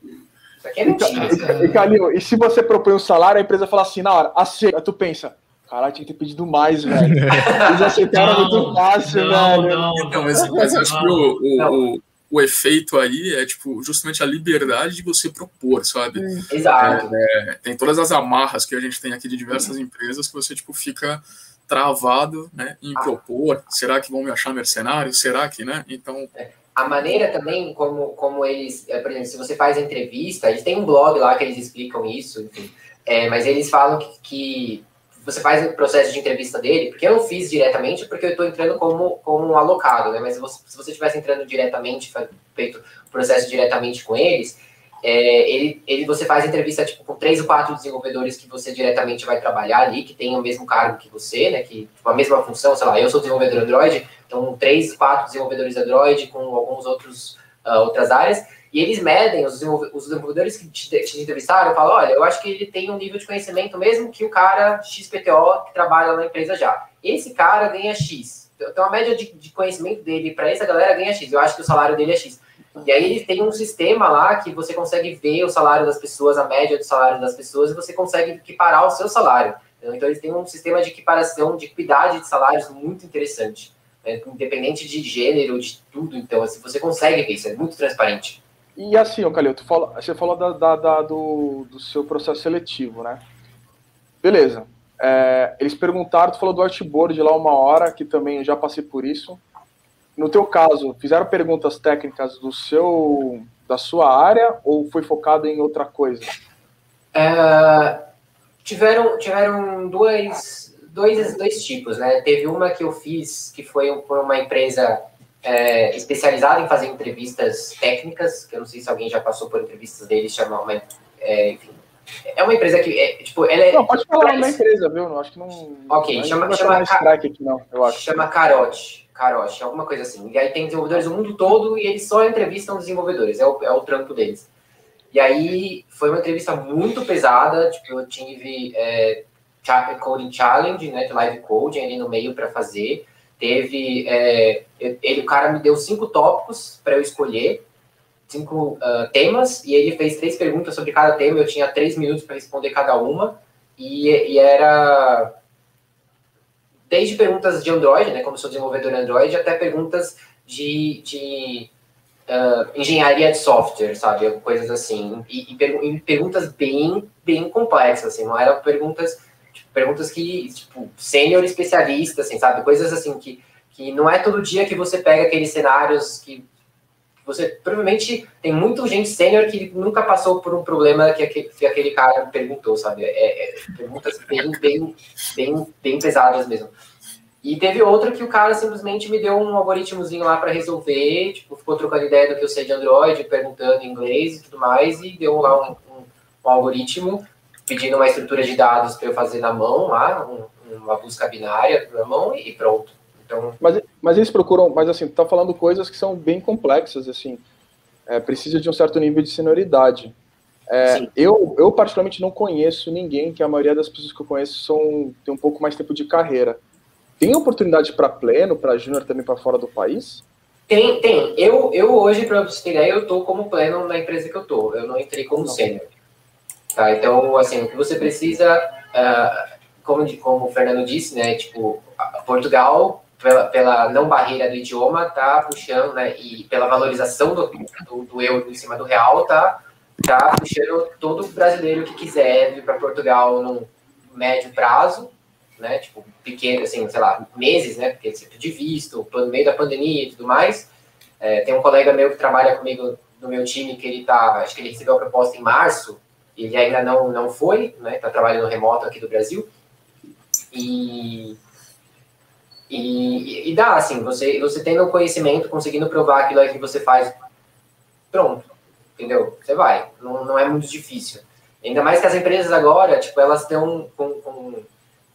isso aqui é mentira. E, Calil, e se você propõe um salário, a empresa fala assim, na hora, aceita, tu pensa, Caralho, tinha que ter pedido mais, velho. Eles aceitaram não, muito fácil, não, velho. Não, não, mas, mas acho que o, o, o, o efeito aí é tipo justamente a liberdade de você propor, sabe? Exato. É, é, tem todas as amarras que a gente tem aqui de diversas empresas que você tipo fica travado, né, em ah. propor. Será que vão me achar mercenário? Será que, né? Então é. A maneira também como como eles, é, por exemplo, se você faz entrevista, eles têm um blog lá que eles explicam isso, enfim. É, mas eles falam que, que você faz o processo de entrevista dele, porque eu não fiz diretamente, porque eu estou entrando como, como um alocado, né? Mas você, se você tivesse entrando diretamente, feito o processo diretamente com eles, é, ele, ele, você faz entrevista tipo, com três ou quatro desenvolvedores que você diretamente vai trabalhar ali, que tem o mesmo cargo que você, né? Que tipo, a mesma função, sei lá, eu sou desenvolvedor Android, então três, quatro desenvolvedores Android com alguns outros uh, outras áreas e eles medem, os desenvolvedores que te, te entrevistaram, falam, olha, eu acho que ele tem um nível de conhecimento mesmo que o cara XPTO que trabalha na empresa já. Esse cara ganha X. Então a média de, de conhecimento dele para essa galera ganha X. Eu acho que o salário dele é X. E aí eles têm um sistema lá que você consegue ver o salário das pessoas, a média do salário das pessoas, e você consegue equiparar o seu salário. Então eles têm um sistema de equiparação, de equidade de salários muito interessante. Né? Independente de gênero, de tudo. Então, assim, você consegue ver isso, é muito transparente. E assim, ô Calil, fala, você falou da, da, da, do, do seu processo seletivo, né? Beleza. É, eles perguntaram, tu falou do artboard lá uma hora, que também eu já passei por isso. No teu caso, fizeram perguntas técnicas do seu, da sua área ou foi focado em outra coisa? É, tiveram tiveram dois, dois, dois tipos, né? Teve uma que eu fiz que foi por uma empresa é, especializado em fazer entrevistas técnicas, que eu não sei se alguém já passou por entrevistas deles, chama uma, é, enfim, é uma empresa que, é, tipo, ela é... Não, pode falar uma empresa, viu? Não, acho que não... Ok, chama... chama, strike aqui, não, eu acho. Chama Carote, Carote, alguma coisa assim. E aí tem desenvolvedores do mundo todo e eles só entrevistam desenvolvedores, é o, é o trampo deles. E aí foi uma entrevista muito pesada, tipo, eu tive é, Coding Challenge, né, de live coding ali no meio para fazer, Teve. É, ele, o cara me deu cinco tópicos para eu escolher, cinco uh, temas, e ele fez três perguntas sobre cada tema. Eu tinha três minutos para responder cada uma, e, e, era. Desde perguntas de Android, né, como sou desenvolvedor Android, até perguntas de, de uh, engenharia de software, sabe? Coisas assim. E, e, e perguntas bem, bem complexas, assim, não eram perguntas perguntas que, tipo, sênior especialista, assim, sabe? Coisas assim que, que não é todo dia que você pega aqueles cenários que você provavelmente tem muita gente sênior que nunca passou por um problema que, que, que aquele cara perguntou, sabe? É, é, perguntas bem, bem, bem, bem pesadas mesmo. E teve outra que o cara simplesmente me deu um algoritmozinho lá para resolver, tipo, ficou trocando ideia do que eu sei de Android, perguntando em inglês e tudo mais, e deu lá um, um, um algoritmo pedindo uma estrutura de dados para eu fazer na mão lá, um, uma busca binária na mão e pronto. Então... Mas, mas eles procuram, mas assim, tá falando coisas que são bem complexas, assim, é, precisa de um certo nível de senioridade. É, eu, eu, particularmente, não conheço ninguém, que a maioria das pessoas que eu conheço são, tem um pouco mais tempo de carreira. Tem oportunidade para pleno, para júnior também para fora do país? Tem, tem. Eu, eu hoje, para você ter ideia, eu estou como pleno na empresa que eu estou. Eu não entrei como sênior. Tá? Então, assim, o que você precisa, uh, como, como o Fernando disse, né? Tipo, Portugal, pela, pela não barreira do idioma, tá puxando, né? E pela valorização do, do, do euro em cima do real, tá tá puxando todo brasileiro que quiser vir para Portugal no médio prazo, né? Tipo, pequeno, assim, sei lá, meses, né? Porque sempre de visto, no meio da pandemia e tudo mais. É, tem um colega meu que trabalha comigo no meu time que ele tá, acho que ele recebeu a proposta em março, ele ainda não, não foi, né? Tá trabalhando remoto aqui do Brasil. E, e, e dá, assim, você, você tendo conhecimento, conseguindo provar aquilo que você faz, pronto entendeu? Você vai, não, não é muito difícil. Ainda mais que as empresas agora, tipo, elas estão com, com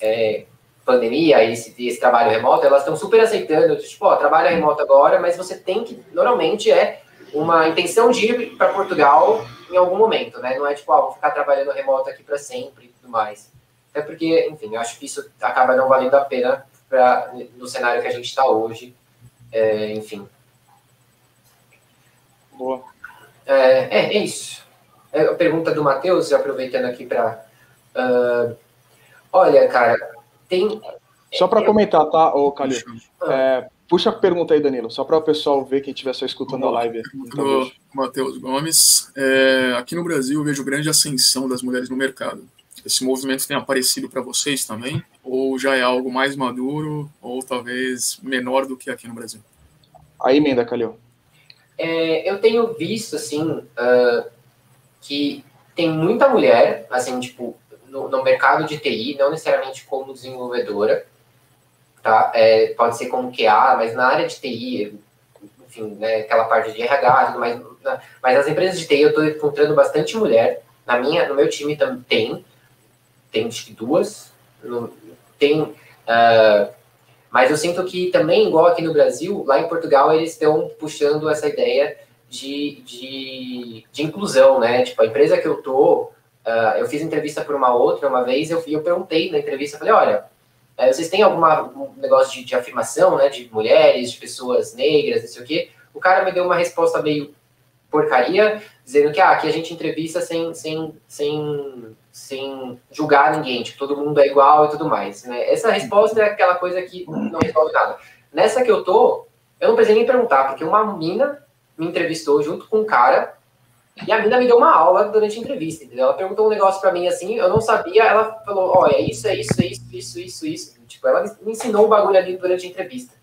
é, pandemia e esse, esse, trabalho remoto, elas estão super aceitando, tipo, ó, trabalho remoto agora, mas você tem que, normalmente é uma intenção de ir para Portugal em algum momento, né? Não é tipo, ó, vou ficar trabalhando remoto aqui para sempre e tudo mais. Até porque, enfim, eu acho que isso acaba não valendo a pena pra, no cenário que a gente está hoje. É, enfim. Boa. É, é, é isso. É a pergunta do Matheus, aproveitando aqui para. Uh, ah, olha, cara, tem. Só para comentar, tá, ô Calil? Ah. Puxa a pergunta aí, Danilo, só para o pessoal ver quem estiver só escutando a live. Do Matheus Gomes. É, aqui no Brasil eu vejo grande ascensão das mulheres no mercado. Esse movimento tem aparecido para vocês também? Ou já é algo mais maduro, ou talvez menor do que aqui no Brasil? Aí, emenda, Calil. É, eu tenho visto, assim, uh, que tem muita mulher, assim, tipo, no, no, mercado de TI, não necessariamente como desenvolvedora, tá? É, pode ser como QA, mas na área de TI, enfim, né, aquela parte de RH, tudo mais, mas as empresas de TI eu estou encontrando bastante mulher, na minha, no meu time também tem, tem acho que duas, no, tem... Uh, mas eu sinto que também, igual aqui no Brasil, lá em Portugal, eles estão puxando essa ideia de, de, de, inclusão, né? Tipo, a empresa que eu tô, uh, eu fiz entrevista por uma outra uma vez, eu, eu perguntei na entrevista, falei, olha, uh, vocês têm algum negócio de, de, afirmação, né? De mulheres, de pessoas negras, não sei o quê. O cara me deu uma resposta meio porcaria, dizendo que ah, aqui a gente entrevista sem, sem, sem sem julgar ninguém, tipo, todo mundo é igual e tudo mais, né? Essa resposta é aquela coisa que não resolve nada. Nessa que eu tô, eu não precisei nem perguntar, porque uma mina me entrevistou junto com um cara e a mina me deu uma aula durante a entrevista, entendeu? Ela perguntou um negócio para mim assim, eu não sabia, ela falou, olha, isso, é isso, é isso, isso, isso, isso. Tipo, ela me ensinou o bagulho ali durante a entrevista,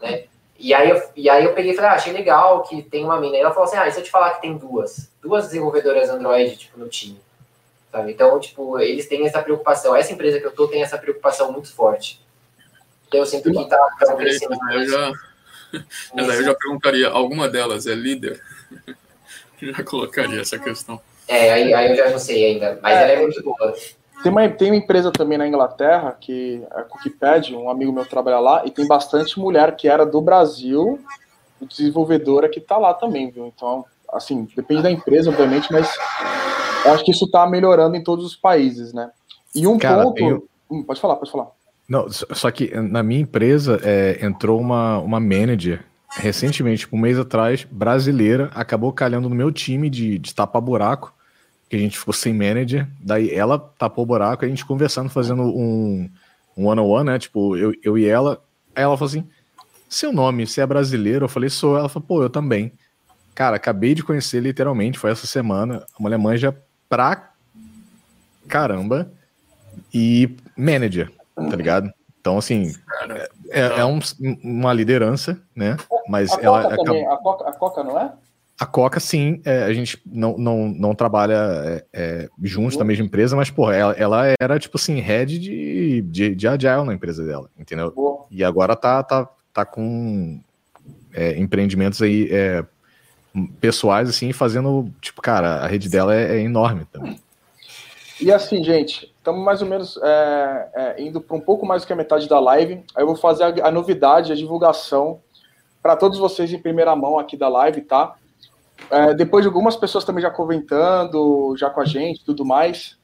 né? E aí, eu, e aí eu peguei e falei, ah, achei legal que tem uma mina. E ela falou assim, ah, e se eu te falar que tem duas? Duas desenvolvedoras Android, tipo, no time. Sabe? Então, tipo, eles têm essa preocupação. Essa empresa que eu tô tem essa preocupação muito forte. Então, eu sinto que tá, tá crescendo. Eu já, mas aí eu já perguntaria, alguma delas é líder? Já colocaria essa questão. É, aí, aí eu já não sei ainda, mas é, ela é muito boa. Tem uma, tem uma empresa também na Inglaterra, que é a Cookpad, um amigo meu trabalha lá, e tem bastante mulher que era do Brasil, desenvolvedora que tá lá também, viu? Então, assim, depende da empresa, obviamente, mas eu acho que isso está melhorando em todos os países, né? E um Cara, ponto. Tenho... Hum, pode falar, pode falar. Não, só que na minha empresa é, entrou uma, uma manager recentemente, tipo, um mês atrás, brasileira, acabou calhando no meu time de, de tapar buraco, que a gente ficou sem manager, daí ela tapou o buraco, a gente conversando, fazendo um, um one-on-one, né, tipo, eu, eu e ela, aí ela falou assim, seu nome, você é brasileiro? Eu falei, sou. Ela falou, pô, eu também. Cara, acabei de conhecer literalmente, foi essa semana, a mulher manja pra caramba e manager, tá ligado? Então, assim, é, é um, uma liderança, né? Mas a ela. Coca também, a, Coca, a Coca não é? A Coca, sim, é, a gente não, não, não trabalha é, é, juntos na mesma empresa, mas, porra, ela, ela, era, tipo assim, head de, de, de Agile na empresa dela, entendeu? E agora tá, tá, tá com é, empreendimentos aí é, pessoais, assim, fazendo, tipo, cara, a rede dela é, é enorme também. E assim, gente, estamos mais ou menos é, é, indo para um pouco mais do que a metade da live. Aí eu vou fazer a, a novidade, a divulgação para todos vocês em primeira mão aqui da live, tá? É, depois de algumas pessoas também já comentando, já com a gente, tudo mais.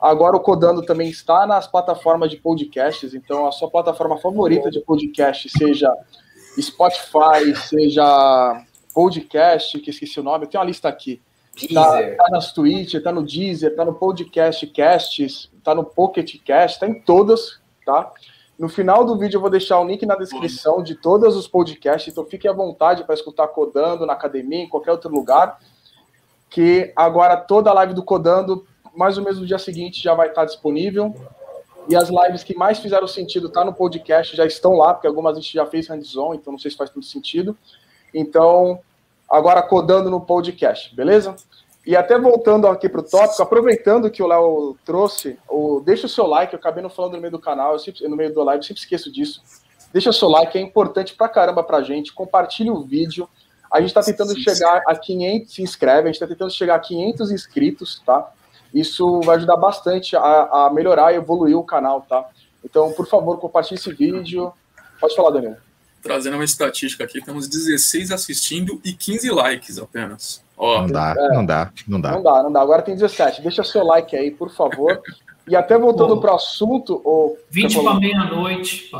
Agora o Codando também está nas plataformas de podcasts, então a sua plataforma favorita de podcast, seja Spotify, seja podcast, que esqueci o nome, tem uma lista aqui. Tá, tá nas Twitch, tá no Deezer, tá no Podcast Casts, tá no Pocket Cast, tá em todas, tá? No final do vídeo eu vou deixar o link na descrição de todos os podcasts, então fique à vontade para escutar Codando na academia, em qualquer outro lugar. Que agora toda a live do Codando, mais ou menos no dia seguinte, já vai estar disponível. E as lives que mais fizeram sentido tá no podcast, já estão lá, porque algumas a gente já fez hands-on, então não sei se faz todo sentido. Então, agora codando no podcast, beleza? E até voltando aqui para o tópico, aproveitando que o Léo trouxe, o, deixa o seu like, eu acabei não falando no meio do canal, sempre, no meio do live, eu sempre esqueço disso. Deixa o seu like, é importante pra caramba pra gente. Compartilhe o vídeo. A gente está tentando chegar a 500, se inscreve, a gente está tentando chegar a 500 inscritos, tá? Isso vai ajudar bastante a, a melhorar e evoluir o canal, tá? Então, por favor, compartilhe esse vídeo. Pode falar, Daniel trazendo uma estatística aqui, temos 16 assistindo e 15 likes apenas. Ó, não dá, é, não dá, não dá. Não dá, não dá. Agora tem 17. Deixa seu like aí, por favor. E até voltando para o assunto. O... 20 para meia-noite,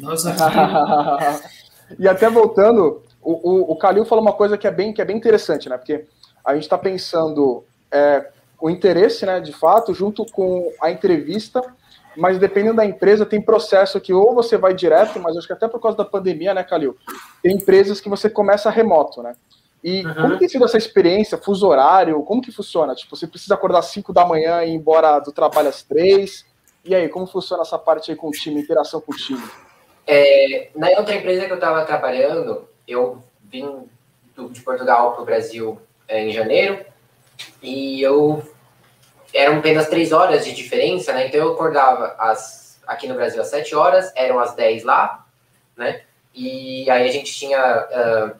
Nós aqui. e até voltando, o, o, o Calil falou uma coisa que é bem, que é bem interessante, né? Porque a gente está pensando é, o interesse, né, de fato, junto com a entrevista mas dependendo da empresa, tem processo que ou você vai direto, mas acho que até por causa da pandemia, né, Calil? Tem empresas que você começa remoto, né? E uhum. como tem sido essa experiência, fuso horário, como que funciona? Tipo, você precisa acordar às 5 da manhã e ir embora do trabalho às 3? E aí, como funciona essa parte aí com o time, interação com o time? É, na outra empresa que eu estava trabalhando, eu vim do, de Portugal para o Brasil é, em janeiro, e eu eram apenas três horas de diferença, né? Então eu acordava às, aqui no Brasil às 7 horas, eram às 10 lá, né? E aí a gente tinha uh,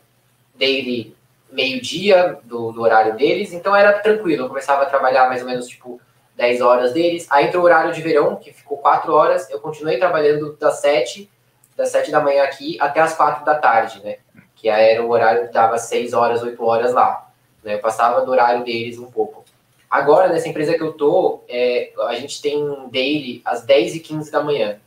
daily meio-dia do, do, horário deles, então era tranquilo. Eu começava a trabalhar mais ou menos tipo 10 horas deles. Aí entrou o horário de verão, que ficou 4 horas. Eu continuei trabalhando das 7, das 7 da manhã aqui até as 4 da tarde, né? Que era o horário que dava 6 horas, 8 horas lá. Né? Eu passava do horário deles um pouco. Agora, nessa empresa que eu tô, é, a gente tem daily às 10 e 15 da manhã,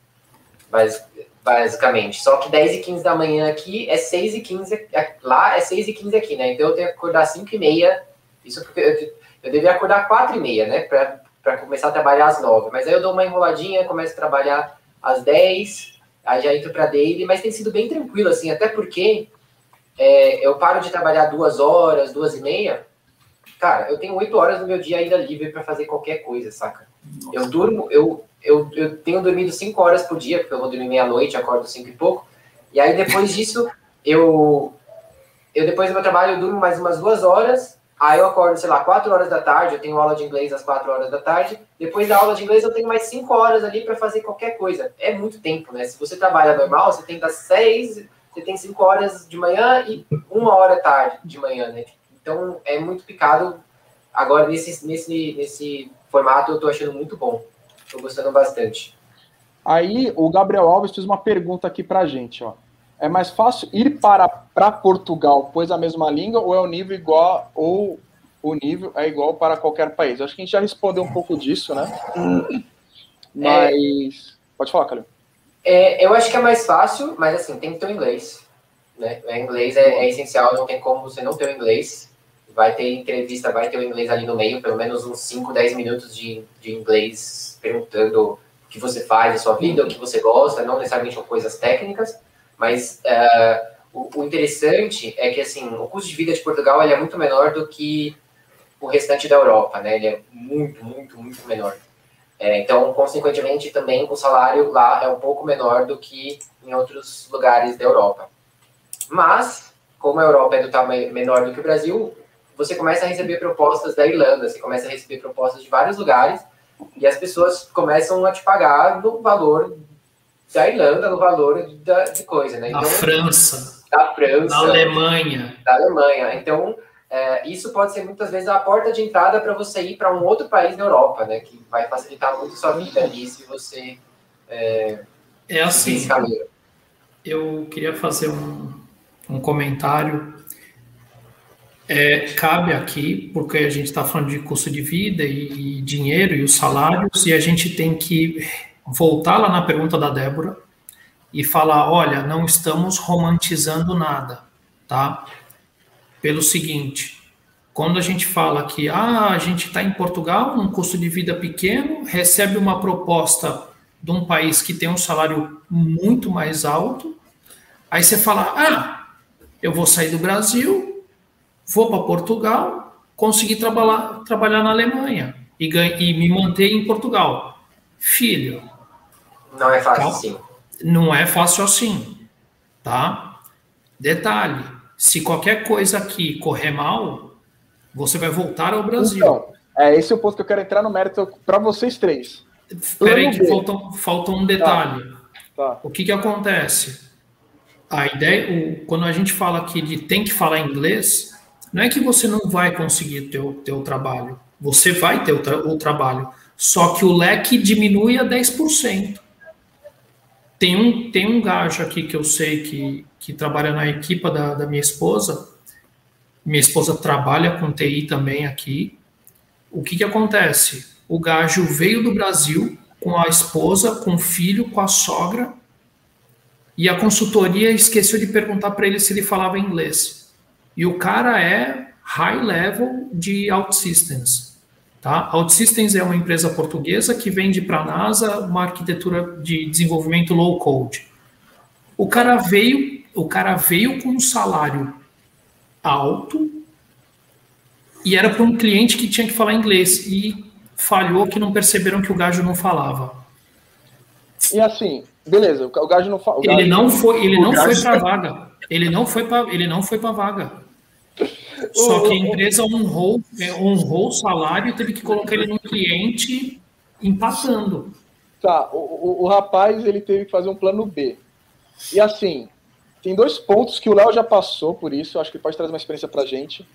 basicamente. Só que 10 e 15 da manhã aqui é 6 e 15, lá é 6 e 15 aqui, né? Então eu tenho que acordar 5 e meia, isso porque eu, eu devia acordar 4 e meia, né? Para começar a trabalhar às 9. Mas aí eu dou uma enroladinha, começo a trabalhar às 10, aí já entro para daily, mas tem sido bem tranquilo, assim, até porque é, eu paro de trabalhar duas horas, duas e meia, Cara, eu tenho oito horas no meu dia ainda livre para fazer qualquer coisa, saca? Eu durmo, eu, eu, eu tenho dormido cinco horas por dia, porque eu vou dormir meia-noite, acordo cinco e pouco. E aí depois disso, eu, eu depois do meu trabalho, eu durmo mais umas duas horas. Aí eu acordo, sei lá, quatro horas da tarde, eu tenho aula de inglês às quatro horas da tarde. Depois da aula de inglês, eu tenho mais cinco horas ali para fazer qualquer coisa. É muito tempo, né? Se você trabalha normal, você tem das seis, você tem cinco horas de manhã e uma hora tarde de manhã, né? Então é muito picado. Agora, nesse, nesse, nesse formato, eu estou achando muito bom. Estou gostando bastante. Aí o Gabriel Alves fez uma pergunta aqui para a gente, ó. É mais fácil ir para, para Portugal, pois a mesma língua, ou é o nível igual, ou o nível é igual para qualquer país? Acho que a gente já respondeu um pouco disso, né? Mas. É... Pode falar, Calil. É, eu acho que é mais fácil, mas assim, tem que ter o inglês. Né? O inglês é, é, essencial, não tem como você não ter o inglês vai ter entrevista, vai ter o inglês ali no meio, pelo menos uns 5, 10 minutos de, de inglês perguntando o que você faz na sua vida, o que você gosta, não necessariamente coisas técnicas, mas uh, o, o, interessante é que assim, o custo de vida de Portugal é muito menor do que o restante da Europa, né? Ele é muito, muito, muito menor. É, então, consequentemente, também o salário lá é um pouco menor do que em outros lugares da Europa. Mas, como a Europa é do tamanho menor do que o Brasil, você começa a receber propostas da Irlanda, você começa a receber propostas de vários lugares, e as pessoas começam a te pagar no valor da Irlanda, no valor da, de coisa, né? Então, da França. Da França. Da Alemanha. Da Alemanha. Então, é, isso pode ser muitas vezes a porta de entrada para você ir para um outro país na Europa, né? Que vai facilitar muito sua vida ali se você. É, é assim. Eu queria fazer um, um comentário. É, cabe aqui, porque a gente está falando de custo de vida e, e dinheiro e os salários, e a gente tem que voltar lá na pergunta da Débora e falar: olha, não estamos romantizando nada, tá? pelo seguinte: quando a gente fala que ah, a gente está em Portugal, num custo de vida pequeno, recebe uma proposta de um país que tem um salário muito mais alto, aí você fala: ah, eu vou sair do Brasil, vou para Portugal, conseguir trabalhar, trabalhar na Alemanha e, e me manter em Portugal. Filho. Não é fácil assim. Não é fácil assim, tá? Detalhe se qualquer coisa aqui correr mal, você vai voltar ao Brasil. Então, é esse é o ponto que eu quero entrar no mérito para vocês três. Espera aí que falta, falta um detalhe. Tá. Tá. O que, que acontece? A ideia, o, quando a gente fala aqui de tem que falar inglês, não é que você não vai conseguir ter o teu trabalho. Você vai ter o, tra o trabalho. Só que o leque diminui a 10%. Tem um, tem um gajo aqui que eu sei que, que trabalha na equipa da, da minha esposa. Minha esposa trabalha com TI também aqui. O que, que acontece? O gajo veio do Brasil com a esposa, com o filho, com a sogra, e a consultoria esqueceu de perguntar para ele se ele falava inglês. E o cara é high level de OutSystems. Tá? OutSystems é uma empresa portuguesa que vende para a NASA uma arquitetura de desenvolvimento low code. O cara veio, o cara veio com um salário alto e era para um cliente que tinha que falar inglês e falhou que não perceberam que o gajo não falava. E assim, beleza, o gajo não fala. Ele não foi, ele não foi para vaga. Ele não foi para, ele não foi para vaga. Só que a empresa honrou, é, honrou o salário e teve que colocar ele no cliente empatando. Tá, o, o, o, rapaz ele teve que fazer um plano B. E assim, tem dois pontos que o Léo já passou por isso, acho que pode trazer uma experiência pra gente,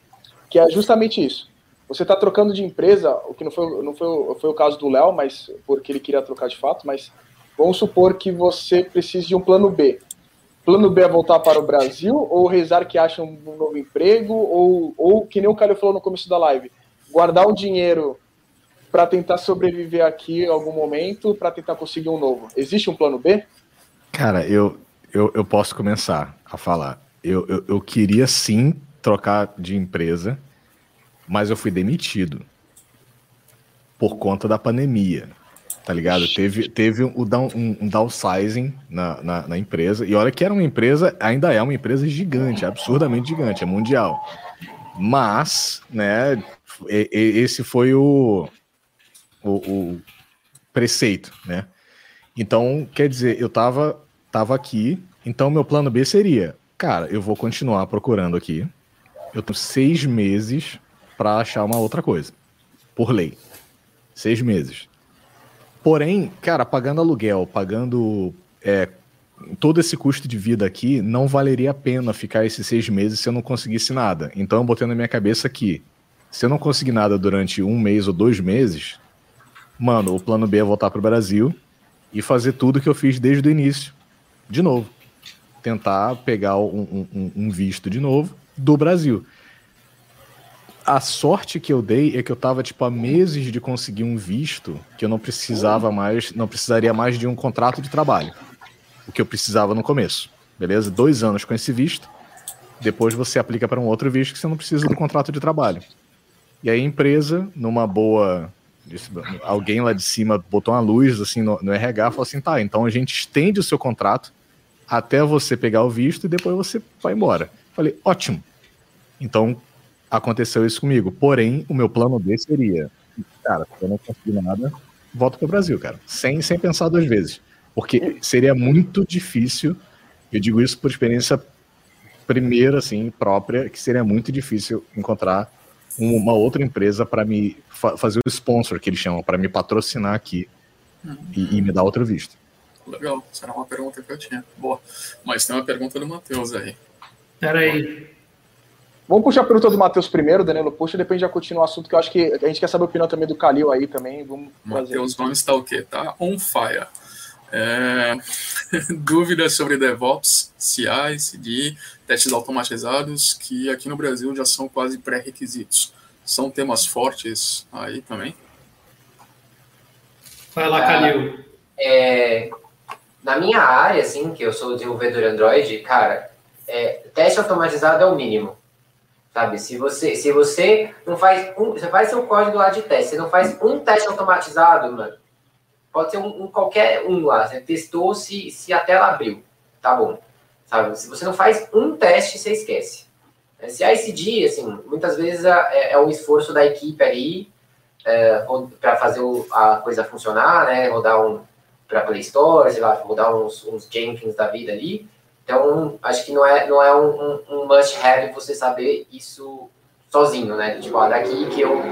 que é justamente isso. Você está trocando de empresa, o que não foi, não foi, foi o caso do Léo, mas porque ele queria trocar de fato, mas vamos supor que você precise de um plano B. Plano B é voltar para o Brasil ou rezar que acha um novo emprego ou, ou que nem o Calil falou no começo da live, guardar um dinheiro para tentar sobreviver aqui em algum momento, para tentar conseguir um novo. Existe um plano B? Cara, eu, eu, eu posso começar a falar. Eu, eu, eu queria sim trocar de empresa, mas eu fui demitido por conta da pandemia tá ligado? Teve, teve um, um, um downsizing na, na, na, empresa, e olha que era uma empresa, ainda é uma empresa gigante, absurdamente gigante, é mundial. Mas, né, esse foi o, o, o preceito, né? Então, quer dizer, eu tava, tava aqui, então meu plano B seria, cara, eu vou continuar procurando aqui, eu tenho seis meses para achar uma outra coisa, por lei. Seis meses. Porém, cara, pagando aluguel, pagando é, todo esse custo de vida aqui, não valeria a pena ficar esses seis meses se eu não conseguisse nada. Então eu botei na minha cabeça que se eu não conseguir nada durante um mês ou dois meses, mano, o plano B é voltar para o Brasil e fazer tudo que eu fiz desde o início, de novo. Tentar pegar um, um, um visto de novo do Brasil a sorte que eu dei é que eu tava, tipo, há meses de conseguir um visto que eu não precisava mais, não precisaria mais de um contrato de trabalho. O que eu precisava no começo. Beleza? Dois anos com esse visto. Depois você aplica para um outro visto que você não precisa do contrato de trabalho. E aí a empresa, numa boa. Alguém lá de cima botou uma luz assim no, no RH e falou assim: tá, então a gente estende o seu contrato até você pegar o visto e depois você vai embora. Falei, ótimo. Então, aconteceu isso comigo. Porém, o meu plano B seria, cara, se eu não conseguir nada, volto para o Brasil, cara, sem, sem pensar duas vezes. Porque seria muito difícil, eu digo isso por experiência primeira, assim, própria, que seria muito difícil encontrar uma outra empresa para me fa fazer o sponsor, que eles chamam, para me patrocinar aqui uhum. e, e, me dar outro visto. Legal, essa era uma pergunta que eu tinha. Boa. Mas tem uma pergunta do Matheus aí. Peraí. Vamos puxar a pergunta do Matheus primeiro, Danilo, puxa, depois a gente já continua o assunto, que eu acho que a gente quer saber a opinião também do Calil aí também. Vamos Matheus Gomes está o quê? Tá on fire. É... Dúvidas sobre DevOps, CI, CD, testes automatizados, que aqui no Brasil já são quase pré-requisitos. São temas fortes aí também? Vai lá, Calil. É, na minha área, assim, que eu sou desenvolvedor Android, cara, é, teste automatizado é o mínimo. Sabe? Se você, se você não faz um, você faz seu código lá de teste, você não faz um teste automatizado, mano, pode ser um, um qualquer um lá, você testou se, se a tela abriu, tá bom. Sabe? Se você não faz um teste, você esquece. Se a ICD, assim, muitas vezes é, é um esforço da equipe ali é, para fazer o, a coisa funcionar, né? Rodar um para Play Store, sei lá, rodar uns, uns Jenkins da vida ali. Então, acho que não é, não é um, um, um must-have você saber isso sozinho, né? Tipo, ó, daqui que eu,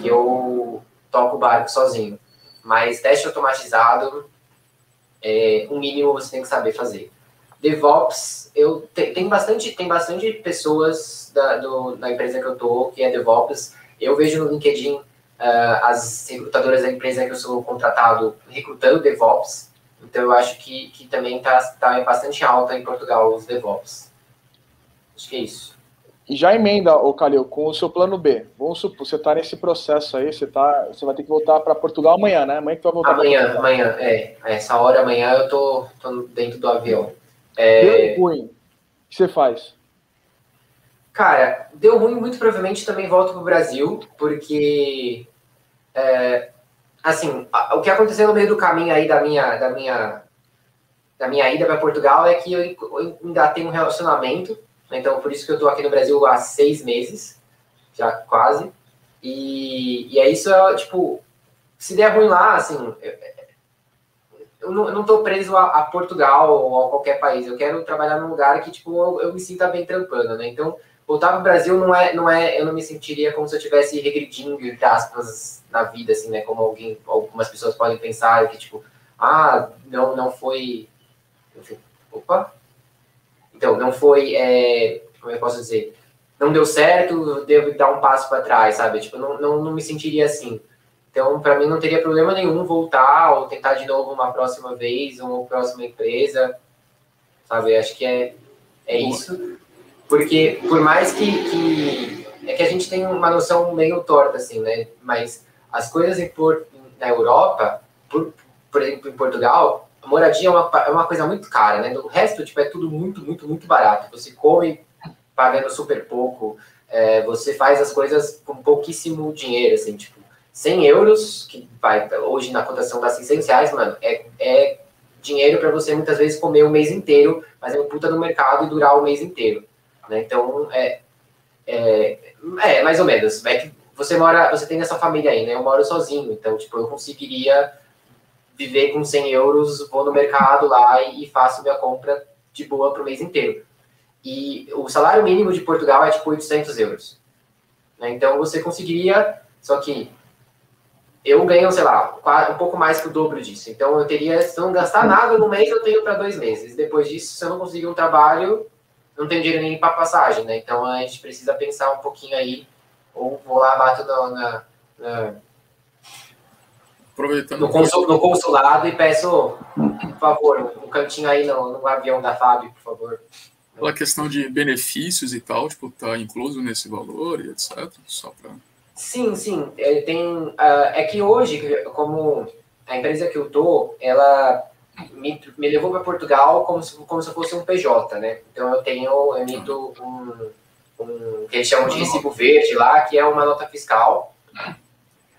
que eu toco o barco sozinho. Mas teste automatizado, é, o mínimo você tem que saber fazer. DevOps, eu te, tem bastante tem bastante pessoas da, do, da empresa que eu tô que é DevOps. Eu vejo no LinkedIn uh, as recrutadoras da empresa que eu sou contratado recrutando DevOps. Então eu acho que, que também está tá bastante alta em Portugal os DevOps. Acho que é isso. E já emenda, o Calil, com o seu plano B. Vamos supor, você está nesse processo aí, você, tá, você vai ter que voltar para Portugal amanhã, né? Amanhã que vai voltar Amanhã, amanhã, é. Essa hora amanhã eu tô, tô dentro do avião. É... Deu ruim. O que você faz? Cara, deu ruim, muito provavelmente também volto pro Brasil, porque é, assim, o que aconteceu no meio do caminho aí da minha, da minha, da minha ida para Portugal é que eu, ainda tenho um relacionamento, né? então por isso que eu estou aqui no Brasil há seis meses, já quase. E, e é isso, é, tipo, se der ruim lá, assim, eu não, eu não tô preso a, a, Portugal ou a qualquer país. Eu quero trabalhar num lugar que, tipo, eu, eu me sinta bem trampando, né? Então, voltar pro Brasil não é, não é, eu não me sentiria como se eu estivesse regredindo, entre aspas, na vida, assim, né? Como alguém, algumas pessoas podem pensar que, tipo, ah, não, não foi, enfim, opa, então, não foi, é, como eu posso dizer, não deu certo, devo dar um passo para trás, sabe? Tipo, não, não, não me sentiria assim. Então, para mim, não teria problema nenhum voltar ou tentar de novo uma próxima vez, uma próxima empresa, sabe? Acho que é, é isso. Porque, por mais que, que. É que a gente tem uma noção meio torta, assim, né? Mas as coisas em, na Europa, por, por exemplo, em Portugal, a moradia é uma, é uma coisa muito cara, né? O resto, tipo, é tudo muito, muito, muito barato. Você come pagando super pouco, é, você faz as coisas com pouquíssimo dinheiro, assim, tipo, 100 euros, que vai hoje na cotação das 600 reais, mano, é, é dinheiro para você muitas vezes comer o mês inteiro, é um puta no mercado e durar o mês inteiro. Né? Então, é, é, é, mais ou menos. É que você mora, você tem essa família aí, né? Eu moro sozinho, então, tipo, eu conseguiria viver com 100 euros, vou no mercado lá e, faço minha compra de boa para o mês inteiro. E o salário mínimo de Portugal é tipo 800 euros. Né? Então, você conseguiria, só que eu ganho, sei lá, um pouco mais que o dobro disso. Então, eu teria, se não gastar nada no mês, eu tenho para dois meses. Depois disso, se eu não conseguir um trabalho, não tenho dinheiro nem para passagem, né? Então a gente precisa pensar um pouquinho aí, ou vou lá, bato no, na, na Aproveitando no, consul, no, consulado e peço, por favor, um cantinho aí no, no avião da Fábio, por favor. Pela questão de benefícios e tal, tipo, tá incluso nesse valor e etc. Só para. Sim, sim. É, tem, uh, é que hoje, como a empresa que eu tô, ela me, me levou para Portugal como se, como se fosse um PJ, né? Então eu tenho, eu emito um, um que eles chamam de recibo verde lá, que é uma nota fiscal.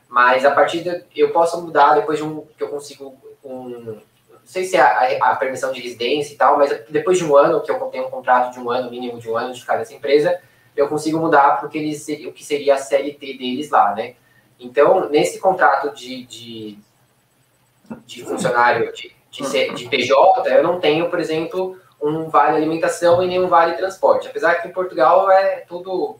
Mas a partir de, eu posso mudar depois de um que eu consigo um, não sei se é a, a, permissão de residência e tal, mas depois de um ano que eu tenho um contrato de um ano mínimo de um ano de ficar nessa empresa, eu consigo mudar porque eles o que seria a CLT deles lá, né? Então nesse contrato de, de, de funcionário de de, de PJ, eu não tenho, por exemplo, um vale alimentação e nenhum vale transporte. Apesar que em Portugal é tudo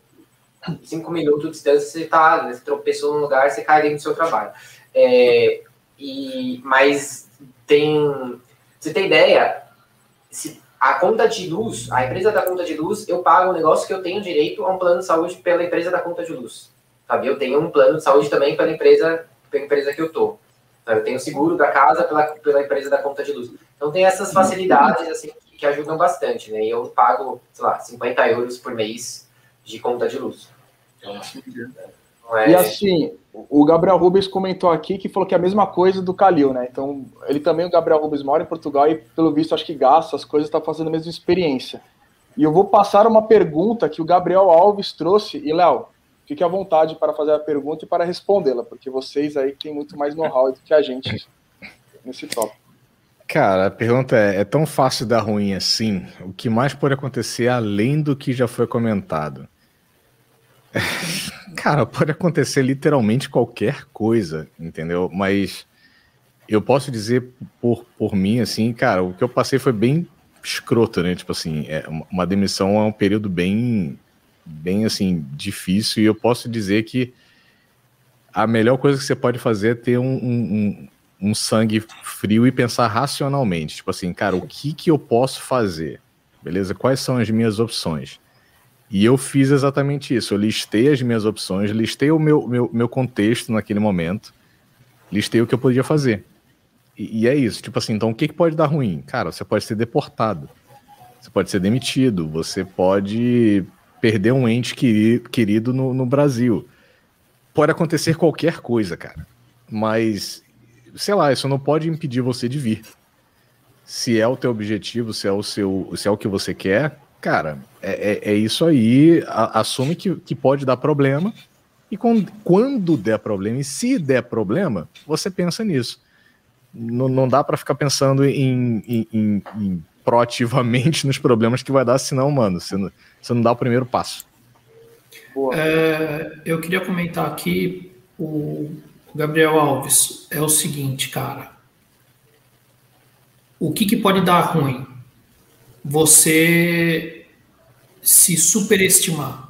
cinco minutos de distância, você tá, né, tropeçou num lugar, você cai dentro do seu trabalho. É, e, mas tem, você tem ideia, se, a conta de luz, a empresa da conta de luz, eu pago um negócio que eu tenho direito a um plano de saúde pela empresa da conta de luz. Sabe? Eu tenho um plano de saúde também pela empresa, pela empresa que eu tô. Eu tenho seguro da casa pela, pela empresa da conta de luz. Então tem essas facilidades assim que, que ajudam bastante, né? E eu pago, sei lá, 50 euros por mês de conta de luz. Então, é... E assim, o Gabriel Rubens comentou aqui que falou que é a mesma coisa do Calil, né? Então, ele também, o Gabriel Rubens, mora em Portugal e, pelo visto, acho que gasta as coisas, está fazendo a mesma experiência. E eu vou passar uma pergunta que o Gabriel Alves trouxe. E, Léo, fique à vontade para fazer a pergunta e para respondê-la, porque vocês aí têm muito mais know-how do que a gente nesse tópico. Cara, a pergunta é: é tão fácil dar ruim assim? O que mais pode acontecer além do que já foi comentado? Cara, pode acontecer literalmente qualquer coisa, entendeu? Mas eu posso dizer por, por mim, assim, cara, o que eu passei foi bem escroto, né? Tipo assim, é, uma demissão é um período bem, bem, assim, difícil e eu posso dizer que a melhor coisa que você pode fazer é ter um, um, um sangue frio e pensar racionalmente. Tipo assim, cara, o que que eu posso fazer? Beleza? Quais são as minhas opções? E eu fiz exatamente isso. Eu listei as minhas opções, listei o meu, meu, meu contexto naquele momento, listei o que eu podia fazer. E, e é isso. Tipo assim, então o que, que pode dar ruim? Cara, você pode ser deportado, você pode ser demitido, você pode perder um ente querido, no, no Brasil. Pode acontecer qualquer coisa, cara. Mas, sei lá, isso não pode impedir você de vir. Se é o teu objetivo, se é o seu, se é o que você quer, cara, é, é, é isso aí. A, assume que, que pode dar problema. E quando, quando der problema, e se der problema, você pensa nisso. Não, não dá para ficar pensando em, em, em, em, proativamente nos problemas que vai dar, senão, mano, você não, você não dá o primeiro passo. É, eu queria comentar aqui o Gabriel Alves. É o seguinte, cara. O que, que pode dar ruim? você se superestimar.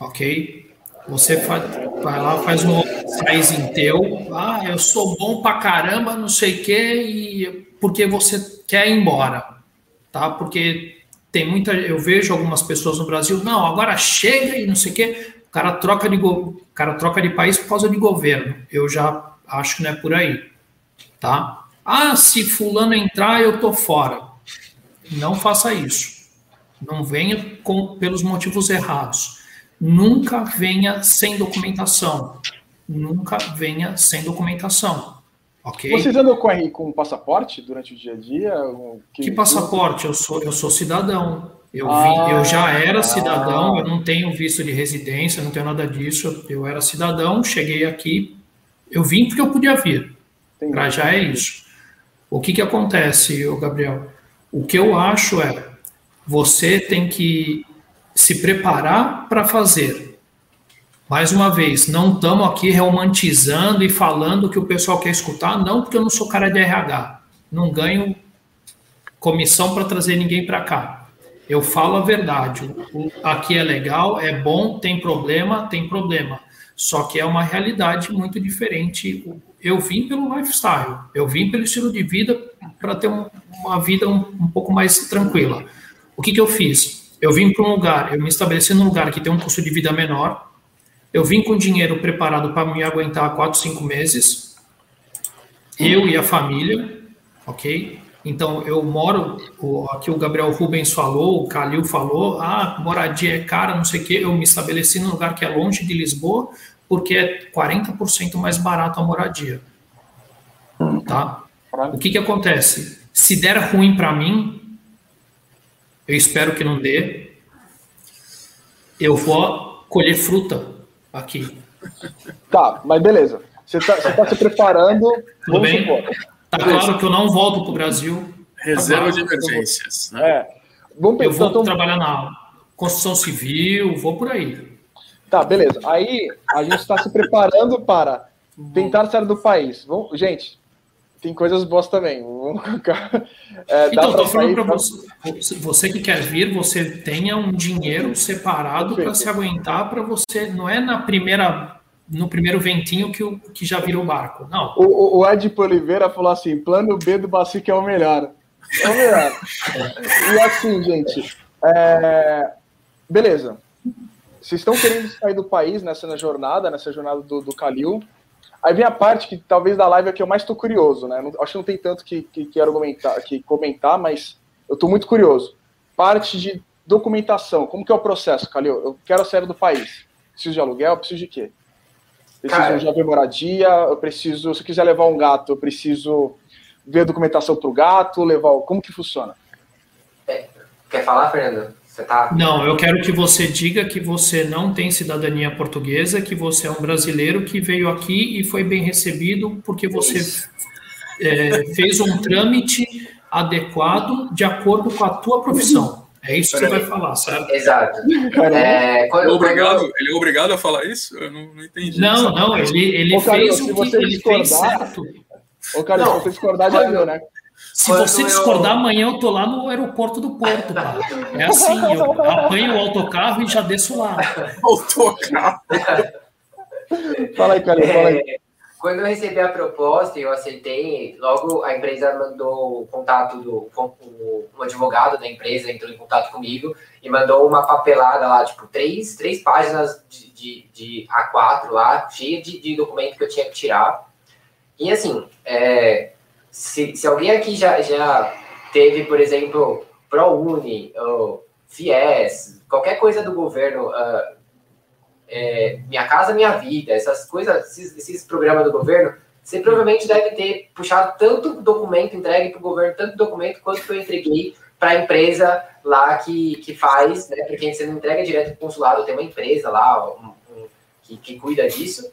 Ok? Você faz, vai lá, faz um em teu. Ah, eu sou bom pra caramba, não sei o quê, e porque você quer ir embora. Tá? Porque tem muita. Eu vejo algumas pessoas no Brasil, não, agora chega e não sei o quê. O cara troca de, cara troca de país por causa de governo. Eu já acho que não é por aí. Tá? Ah, se fulano entrar, eu tô fora. Não faça isso. Não venha com, pelos motivos errados. Nunca venha sem documentação. Nunca venha sem documentação. Ok? Vocês andam com, com passaporte durante o dia a dia? Que, que passaporte? Eu sou, eu sou cidadão. Eu, ah, eu já era cidadão, eu não tenho visto de residência, não tenho nada disso. Eu era cidadão, cheguei aqui, eu vim porque eu podia vir. Pra já é isso. O que, que acontece, Gabriel? O que eu acho é, você tem que se preparar para fazer. Mais uma vez, não estamos aqui romantizando e falando o que o pessoal quer escutar, não porque eu não sou cara de RH. Não ganho comissão para trazer ninguém para cá. Eu falo a verdade. Aqui é legal, é bom, tem problema, tem problema. Só que é uma realidade muito diferente. Eu vim pelo lifestyle, eu vim pelo estilo de vida para ter um, uma vida um, um, pouco mais tranquila. O que, que eu fiz? Eu vim para um lugar, eu me estabeleci num lugar que tem um custo de vida menor. Eu vim com dinheiro preparado para me aguentar quatro, cinco meses. Eu e a família, ok? Então, eu moro, o, aqui o Gabriel Rubens falou, o Calil falou, ah, moradia é cara, não sei o quê. Eu me estabeleci num lugar que é longe de Lisboa, porque é 40% mais barato a moradia. Tá? O que que acontece? Se der ruim para mim, eu espero que não dê, eu vou colher fruta aqui. Tá, mas beleza. Você está tá se preparando. Tudo bem? Supor. Tá claro que eu não volto para o Brasil. Reserva tá de emergências. Né? É. Vamos pensar, eu vou então... trabalhar na construção civil, vou por aí. Tá, beleza. Aí a gente está se preparando para tentar sair do país. Vamos, gente, tem coisas boas também. É, então, tô falando para você, você que quer vir, você tenha um dinheiro separado para se aguentar para você. Não é na primeira no primeiro ventinho que, o, que já virou barco. Não. O, o Ed Oliveira falou assim: plano B do Bacique é o melhor. Vamos lá. E assim, gente, é... beleza. Vocês estão querendo sair do país nessa jornada, nessa jornada do, do Calil. Aí vem a parte que talvez da live é que eu mais estou curioso, né? Não, acho que não tem tanto que, que, argumentar, que comentar, mas eu estou muito curioso. Parte de documentação, como que é o processo, Calil? Eu quero sair do país. Preciso de aluguel, preciso de quê? Preciso Cara, já ver moradia, eu preciso, se eu quiser levar um gato, eu preciso ver a documentação para o gato, levar. Como que funciona? É, quer falar, Fernando? Você tá... Não, eu quero que você diga que você não tem cidadania portuguesa, que você é um brasileiro que veio aqui e foi bem recebido porque você é, fez um trâmite adequado de acordo com a tua profissão. É isso que você vai falar, certo? Exato. É, ele, é obrigado, ele é obrigado a falar isso? Eu não, não entendi. Não, não, ele, ele Ô, fez o que ele fez certo. Ô, cara, se você discordar, já viu, né? Se Quando você discordar, eu... amanhã eu tô lá no aeroporto do Porto, cara. É assim, eu apanho o autocarro e já desço lá. Autocarro. fala aí, cara, fala aí. É, quando eu recebi a proposta e eu aceitei, logo a empresa mandou o contato do um advogado da empresa entrou em contato comigo e mandou uma papelada lá, tipo, três, três páginas de, de, de A4 lá, cheia de, de documento que eu tinha que tirar. E assim, é, se, se alguém aqui já, já teve, por exemplo, ProUni, ou FIES, qualquer coisa do governo, uh, é, Minha Casa Minha Vida, essas coisas, esses, esses programas do governo, você provavelmente deve ter puxado tanto documento entregue para o governo, tanto documento quanto eu entreguei para a empresa lá que, que faz, né? Porque você não entrega direto para o consulado, tem uma empresa lá um, um, que, que cuida disso.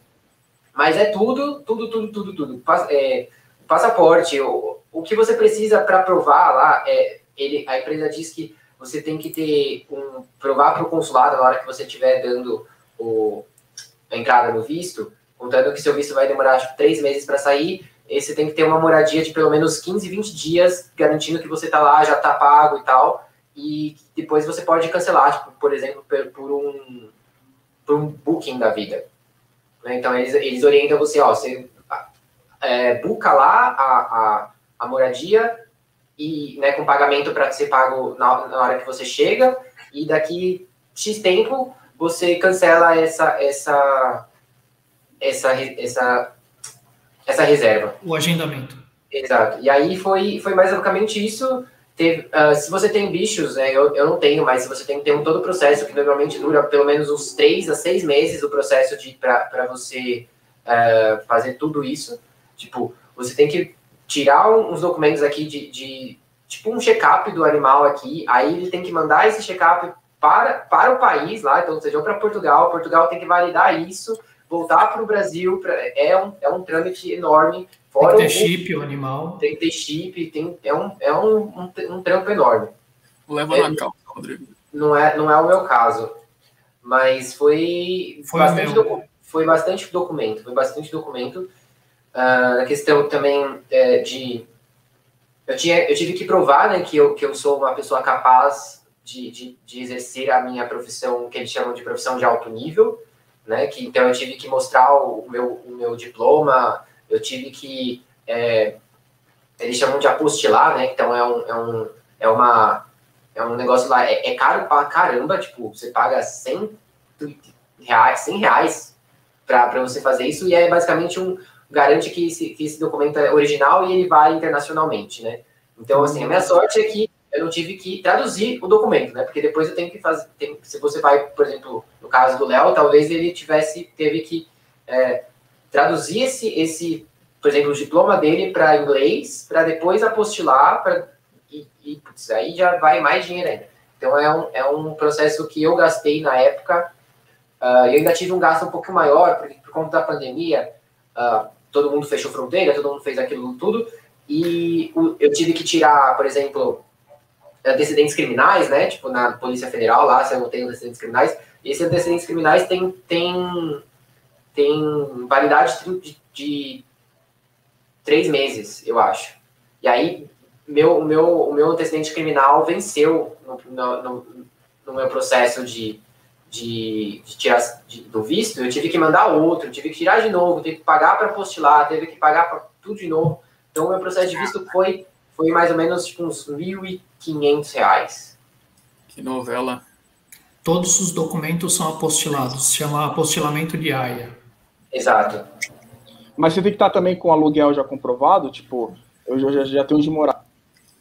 Mas é tudo, tudo, tudo, tudo, tudo. É, passaporte, o, o que você precisa para provar lá, é, ele, a empresa diz que você tem que ter um provar para o consulado na hora que você estiver dando o, a entrada no visto, contando que seu visto vai demorar acho, três meses para sair, e você tem que ter uma moradia de pelo menos 15, 20 dias, garantindo que você está lá, já está pago e tal, e depois você pode cancelar, tipo, por exemplo, por, por um, por um booking da vida. Né? Então, eles, eles orientam você, ó, você é, busca lá a, a, a moradia e né, com pagamento para ser pago na, na, hora que você chega e daqui X tempo você cancela essa essa essa essa essa reserva. O agendamento. Exato. E aí foi foi mais basicamente isso. Teve, uh, se você tem bichos, né, eu, eu não tenho, mas se você tem, tem um todo o processo que normalmente dura pelo menos uns três a seis meses o processo de para você uh, fazer tudo isso. Tipo, você tem que tirar uns documentos aqui de, de tipo um check-up do animal aqui, aí ele tem que mandar esse check-up para, para o país lá, então seja para Portugal, Portugal tem que validar isso, voltar para o Brasil, pra, é, um, é um trâmite enorme. Fora tem que ter o, chip o animal. Tem que ter chip, tem, é, um, é um, um, um trampo enorme. Leva é, na calça, Rodrigo. Não é, não é o meu caso, mas foi, foi bastante, docu, foi bastante documento, foi bastante documento. Uh, a questão também é, de. Eu, tinha, eu tive que provar né, que, eu, que eu sou uma pessoa capaz de, de, de exercer a minha profissão, que eles chamam de profissão de alto nível. Né, que, então eu tive que mostrar o, meu, o meu diploma, eu tive que. É, eles chamam de apostilar, né? Então é um, é um, é uma, é um negócio lá, é, é caro pra caramba, tipo, você paga 100 reais, 100 reais para você fazer isso, e é basicamente um, garante que esse, que esse documento é original e ele vai internacionalmente, né? Então, assim, a minha sorte é que eu não tive que traduzir o documento, né? Porque depois eu tenho que fazer. Tem, se você vai, por exemplo, no caso do Léo, talvez ele tivesse, teve que é, traduzir esse, esse, por exemplo, o diploma dele para inglês, para depois apostilar, pra, e, e putz, aí já vai mais dinheiro ainda. Então é um, é um processo que eu gastei na época. Uh, eu ainda tive um gasto um pouco maior, porque por conta da pandemia, uh, todo mundo fechou fronteira, todo mundo fez aquilo tudo, e eu tive que tirar, por exemplo, antecedentes criminais, né? Tipo, na Polícia Federal, lá, se eu não tenho antecedentes criminais, e esses antecedentes criminais têm tem, tem validade de, de três meses, eu acho. E aí, meu, meu, o meu antecedente criminal venceu no, no, no meu processo de, de, de tirar de, do visto, eu tive que mandar outro, tive que tirar de novo, tive que pagar para apostilar, teve que pagar para tudo de novo. Então, o meu processo de visto foi, foi mais ou menos tipo, uns R$ 1.500. Que novela. Todos os documentos são apostilados, chama apostilamento de AIA. Exato. Mas você tem que estar também com aluguel já comprovado, tipo, eu já, já tenho onde morar.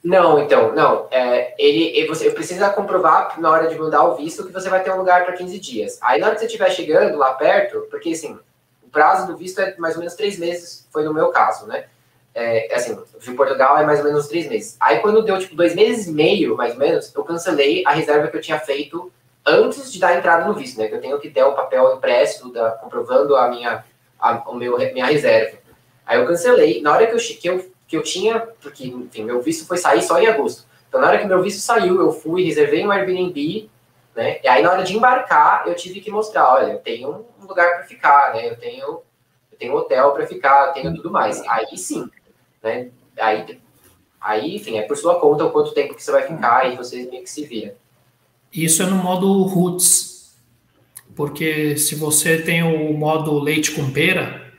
Não, então, não. É, ele, você precisa comprovar na hora de mandar o visto que você vai ter um lugar para 15 dias. Aí na hora que você estiver chegando lá perto, porque assim, o prazo do visto é mais ou menos três meses, foi no meu caso, né? É, assim, de Portugal é mais ou menos três meses. Aí quando deu tipo dois meses e meio, mais ou menos, eu cancelei a reserva que eu tinha feito antes de dar entrada no visto, né? Que eu tenho que ter o papel impresso da, comprovando a minha, a, o meu, minha reserva. Aí eu cancelei. Na hora que eu, que eu que eu tinha, porque, enfim, meu visto foi sair só em agosto. Então, na hora que meu visto saiu, eu fui, reservei um Airbnb, né? E aí, na hora de embarcar, eu tive que mostrar, olha, eu tenho um lugar para ficar, né? Eu tenho, eu tenho um hotel para ficar, eu tenho tudo mais. Aí sim, né? Aí, aí, enfim, é por sua conta o quanto tempo que você vai ficar e você meio que se vira. Isso é no modo roots, porque se você tem o modo leite com pera,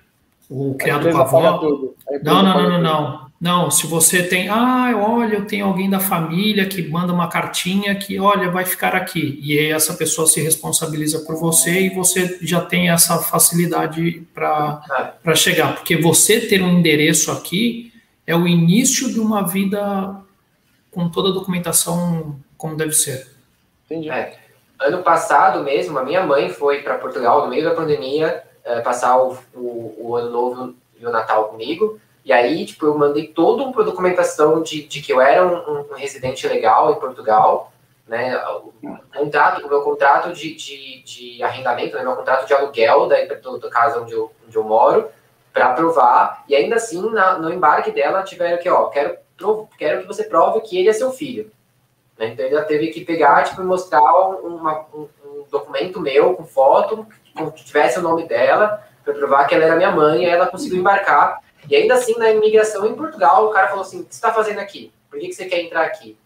o criado com a avó. Não, não, não, não, não. Não, se você tem, ah, olha, eu tenho alguém da família que manda uma cartinha que, olha, vai ficar aqui. E aí essa pessoa se responsabiliza por você e você já tem essa facilidade para chegar. Porque você ter um endereço aqui é o início de uma vida com toda a documentação como deve ser. Entendi. É. Ano passado mesmo, a minha mãe foi para Portugal no meio da pandemia é, passar o, o, o, ano novo e o Natal comigo. E aí, tipo, eu mandei toda uma documentação de, de que eu era um, um residente legal em Portugal, né? O contrato, o meu contrato de, de, de arrendamento, né? meu contrato de aluguel da, do, da casa onde eu, onde eu moro, para provar. E ainda assim, na, no embarque dela, tiveram que, ó, quero, quero que você prove que ele é seu filho. Né? Então, ele teve que pegar, tipo, mostrar uma, um, um documento meu com foto que tivesse o nome dela, para provar que ela era minha mãe, e ela conseguiu embarcar. E ainda assim, na imigração em Portugal, o cara falou assim: o que você está fazendo aqui? Por que, que você quer entrar aqui?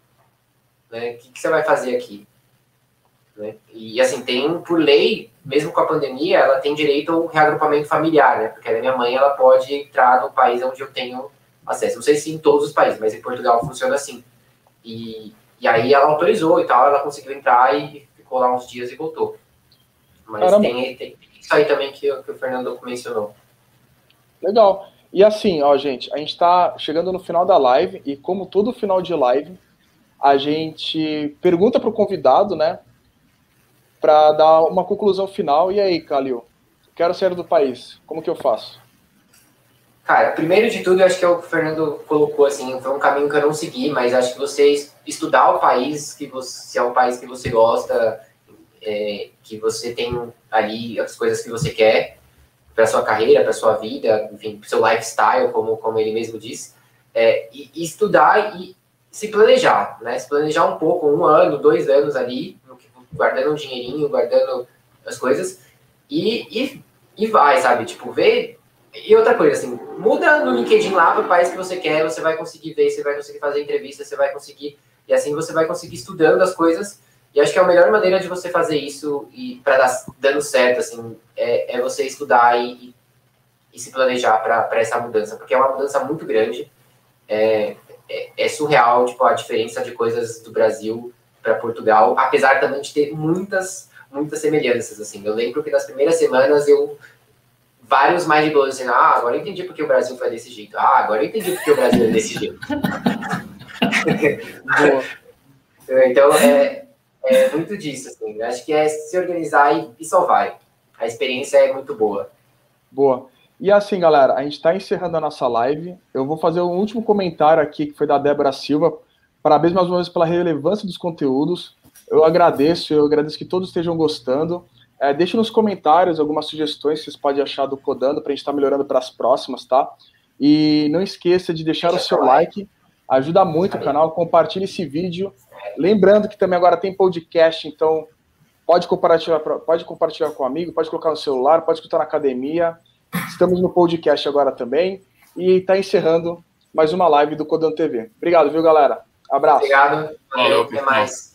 Né? O que, que você vai fazer aqui? Né? E assim, tem, por lei, mesmo com a pandemia, ela tem direito ao reagrupamento familiar, né? Porque a minha mãe ela pode entrar no país onde eu tenho acesso. Não sei se em todos os países, mas em Portugal funciona assim. E, e aí ela autorizou e tal, ela conseguiu entrar e ficou lá uns dias e voltou. Mas tem, tem, isso aí também que, que o Fernando mencionou. Legal. E assim, ó, gente, a gente está chegando no final da live e como todo final de live, a gente pergunta para o convidado, né, para dar uma conclusão final. E aí, Calil, quero sair do país, como que eu faço? Cara, primeiro de tudo, eu acho que o Fernando colocou assim, foi um caminho que eu não segui, mas acho que você estudar o país, que você, se é um país que você gosta, é, que você tem ali as coisas que você quer para sua carreira, para sua vida, enfim, para seu lifestyle, como, como ele mesmo disse, é, e, e, estudar e se planejar, né? Se planejar um pouco, um ano, dois anos ali, guardando um dinheirinho, guardando as coisas, e, e, e vai, sabe? Tipo, ver. E outra coisa, assim, muda no LinkedIn lá para o país que você quer, você vai conseguir ver, você vai conseguir fazer entrevista, você vai conseguir. E assim você vai conseguir estudando as coisas e acho que a melhor maneira de você fazer isso e para dar dando certo, assim, é, é você estudar e, e se planejar para essa mudança, porque é uma mudança muito grande. É, é, é, surreal, tipo, a diferença de coisas do Brasil para Portugal, apesar também de ter muitas, muitas semelhanças, assim. Eu lembro que nas primeiras semanas eu vários mais de blogs assim, ah, agora eu entendi porque o Brasil foi desse jeito. Ah, agora eu entendi porque o Brasil é desse jeito. então, é, é muito disso, assim. Acho que é se organizar e, e só vai. A experiência é muito boa. Boa. E assim, galera, a gente está encerrando a nossa live. Eu vou fazer um último comentário aqui, que foi da Débora Silva. Parabéns mais uma vez pela relevância dos conteúdos. Eu agradeço, eu agradeço que todos estejam gostando. É, deixe nos comentários algumas sugestões que vocês podem achar do Codando para a gente estar tá melhorando para as próximas, tá? E não esqueça de deixar Deixa o seu like, ajuda muito o canal. Compartilhe esse vídeo Lembrando que também agora tem podcast, então pode compartilhar, pode compartilhar com um amigo, pode colocar no celular, pode escutar na academia. Estamos no podcast agora também. E está encerrando mais uma live do Codando TV. Obrigado, viu, galera? Abraço. Obrigado. Valeu, até mais.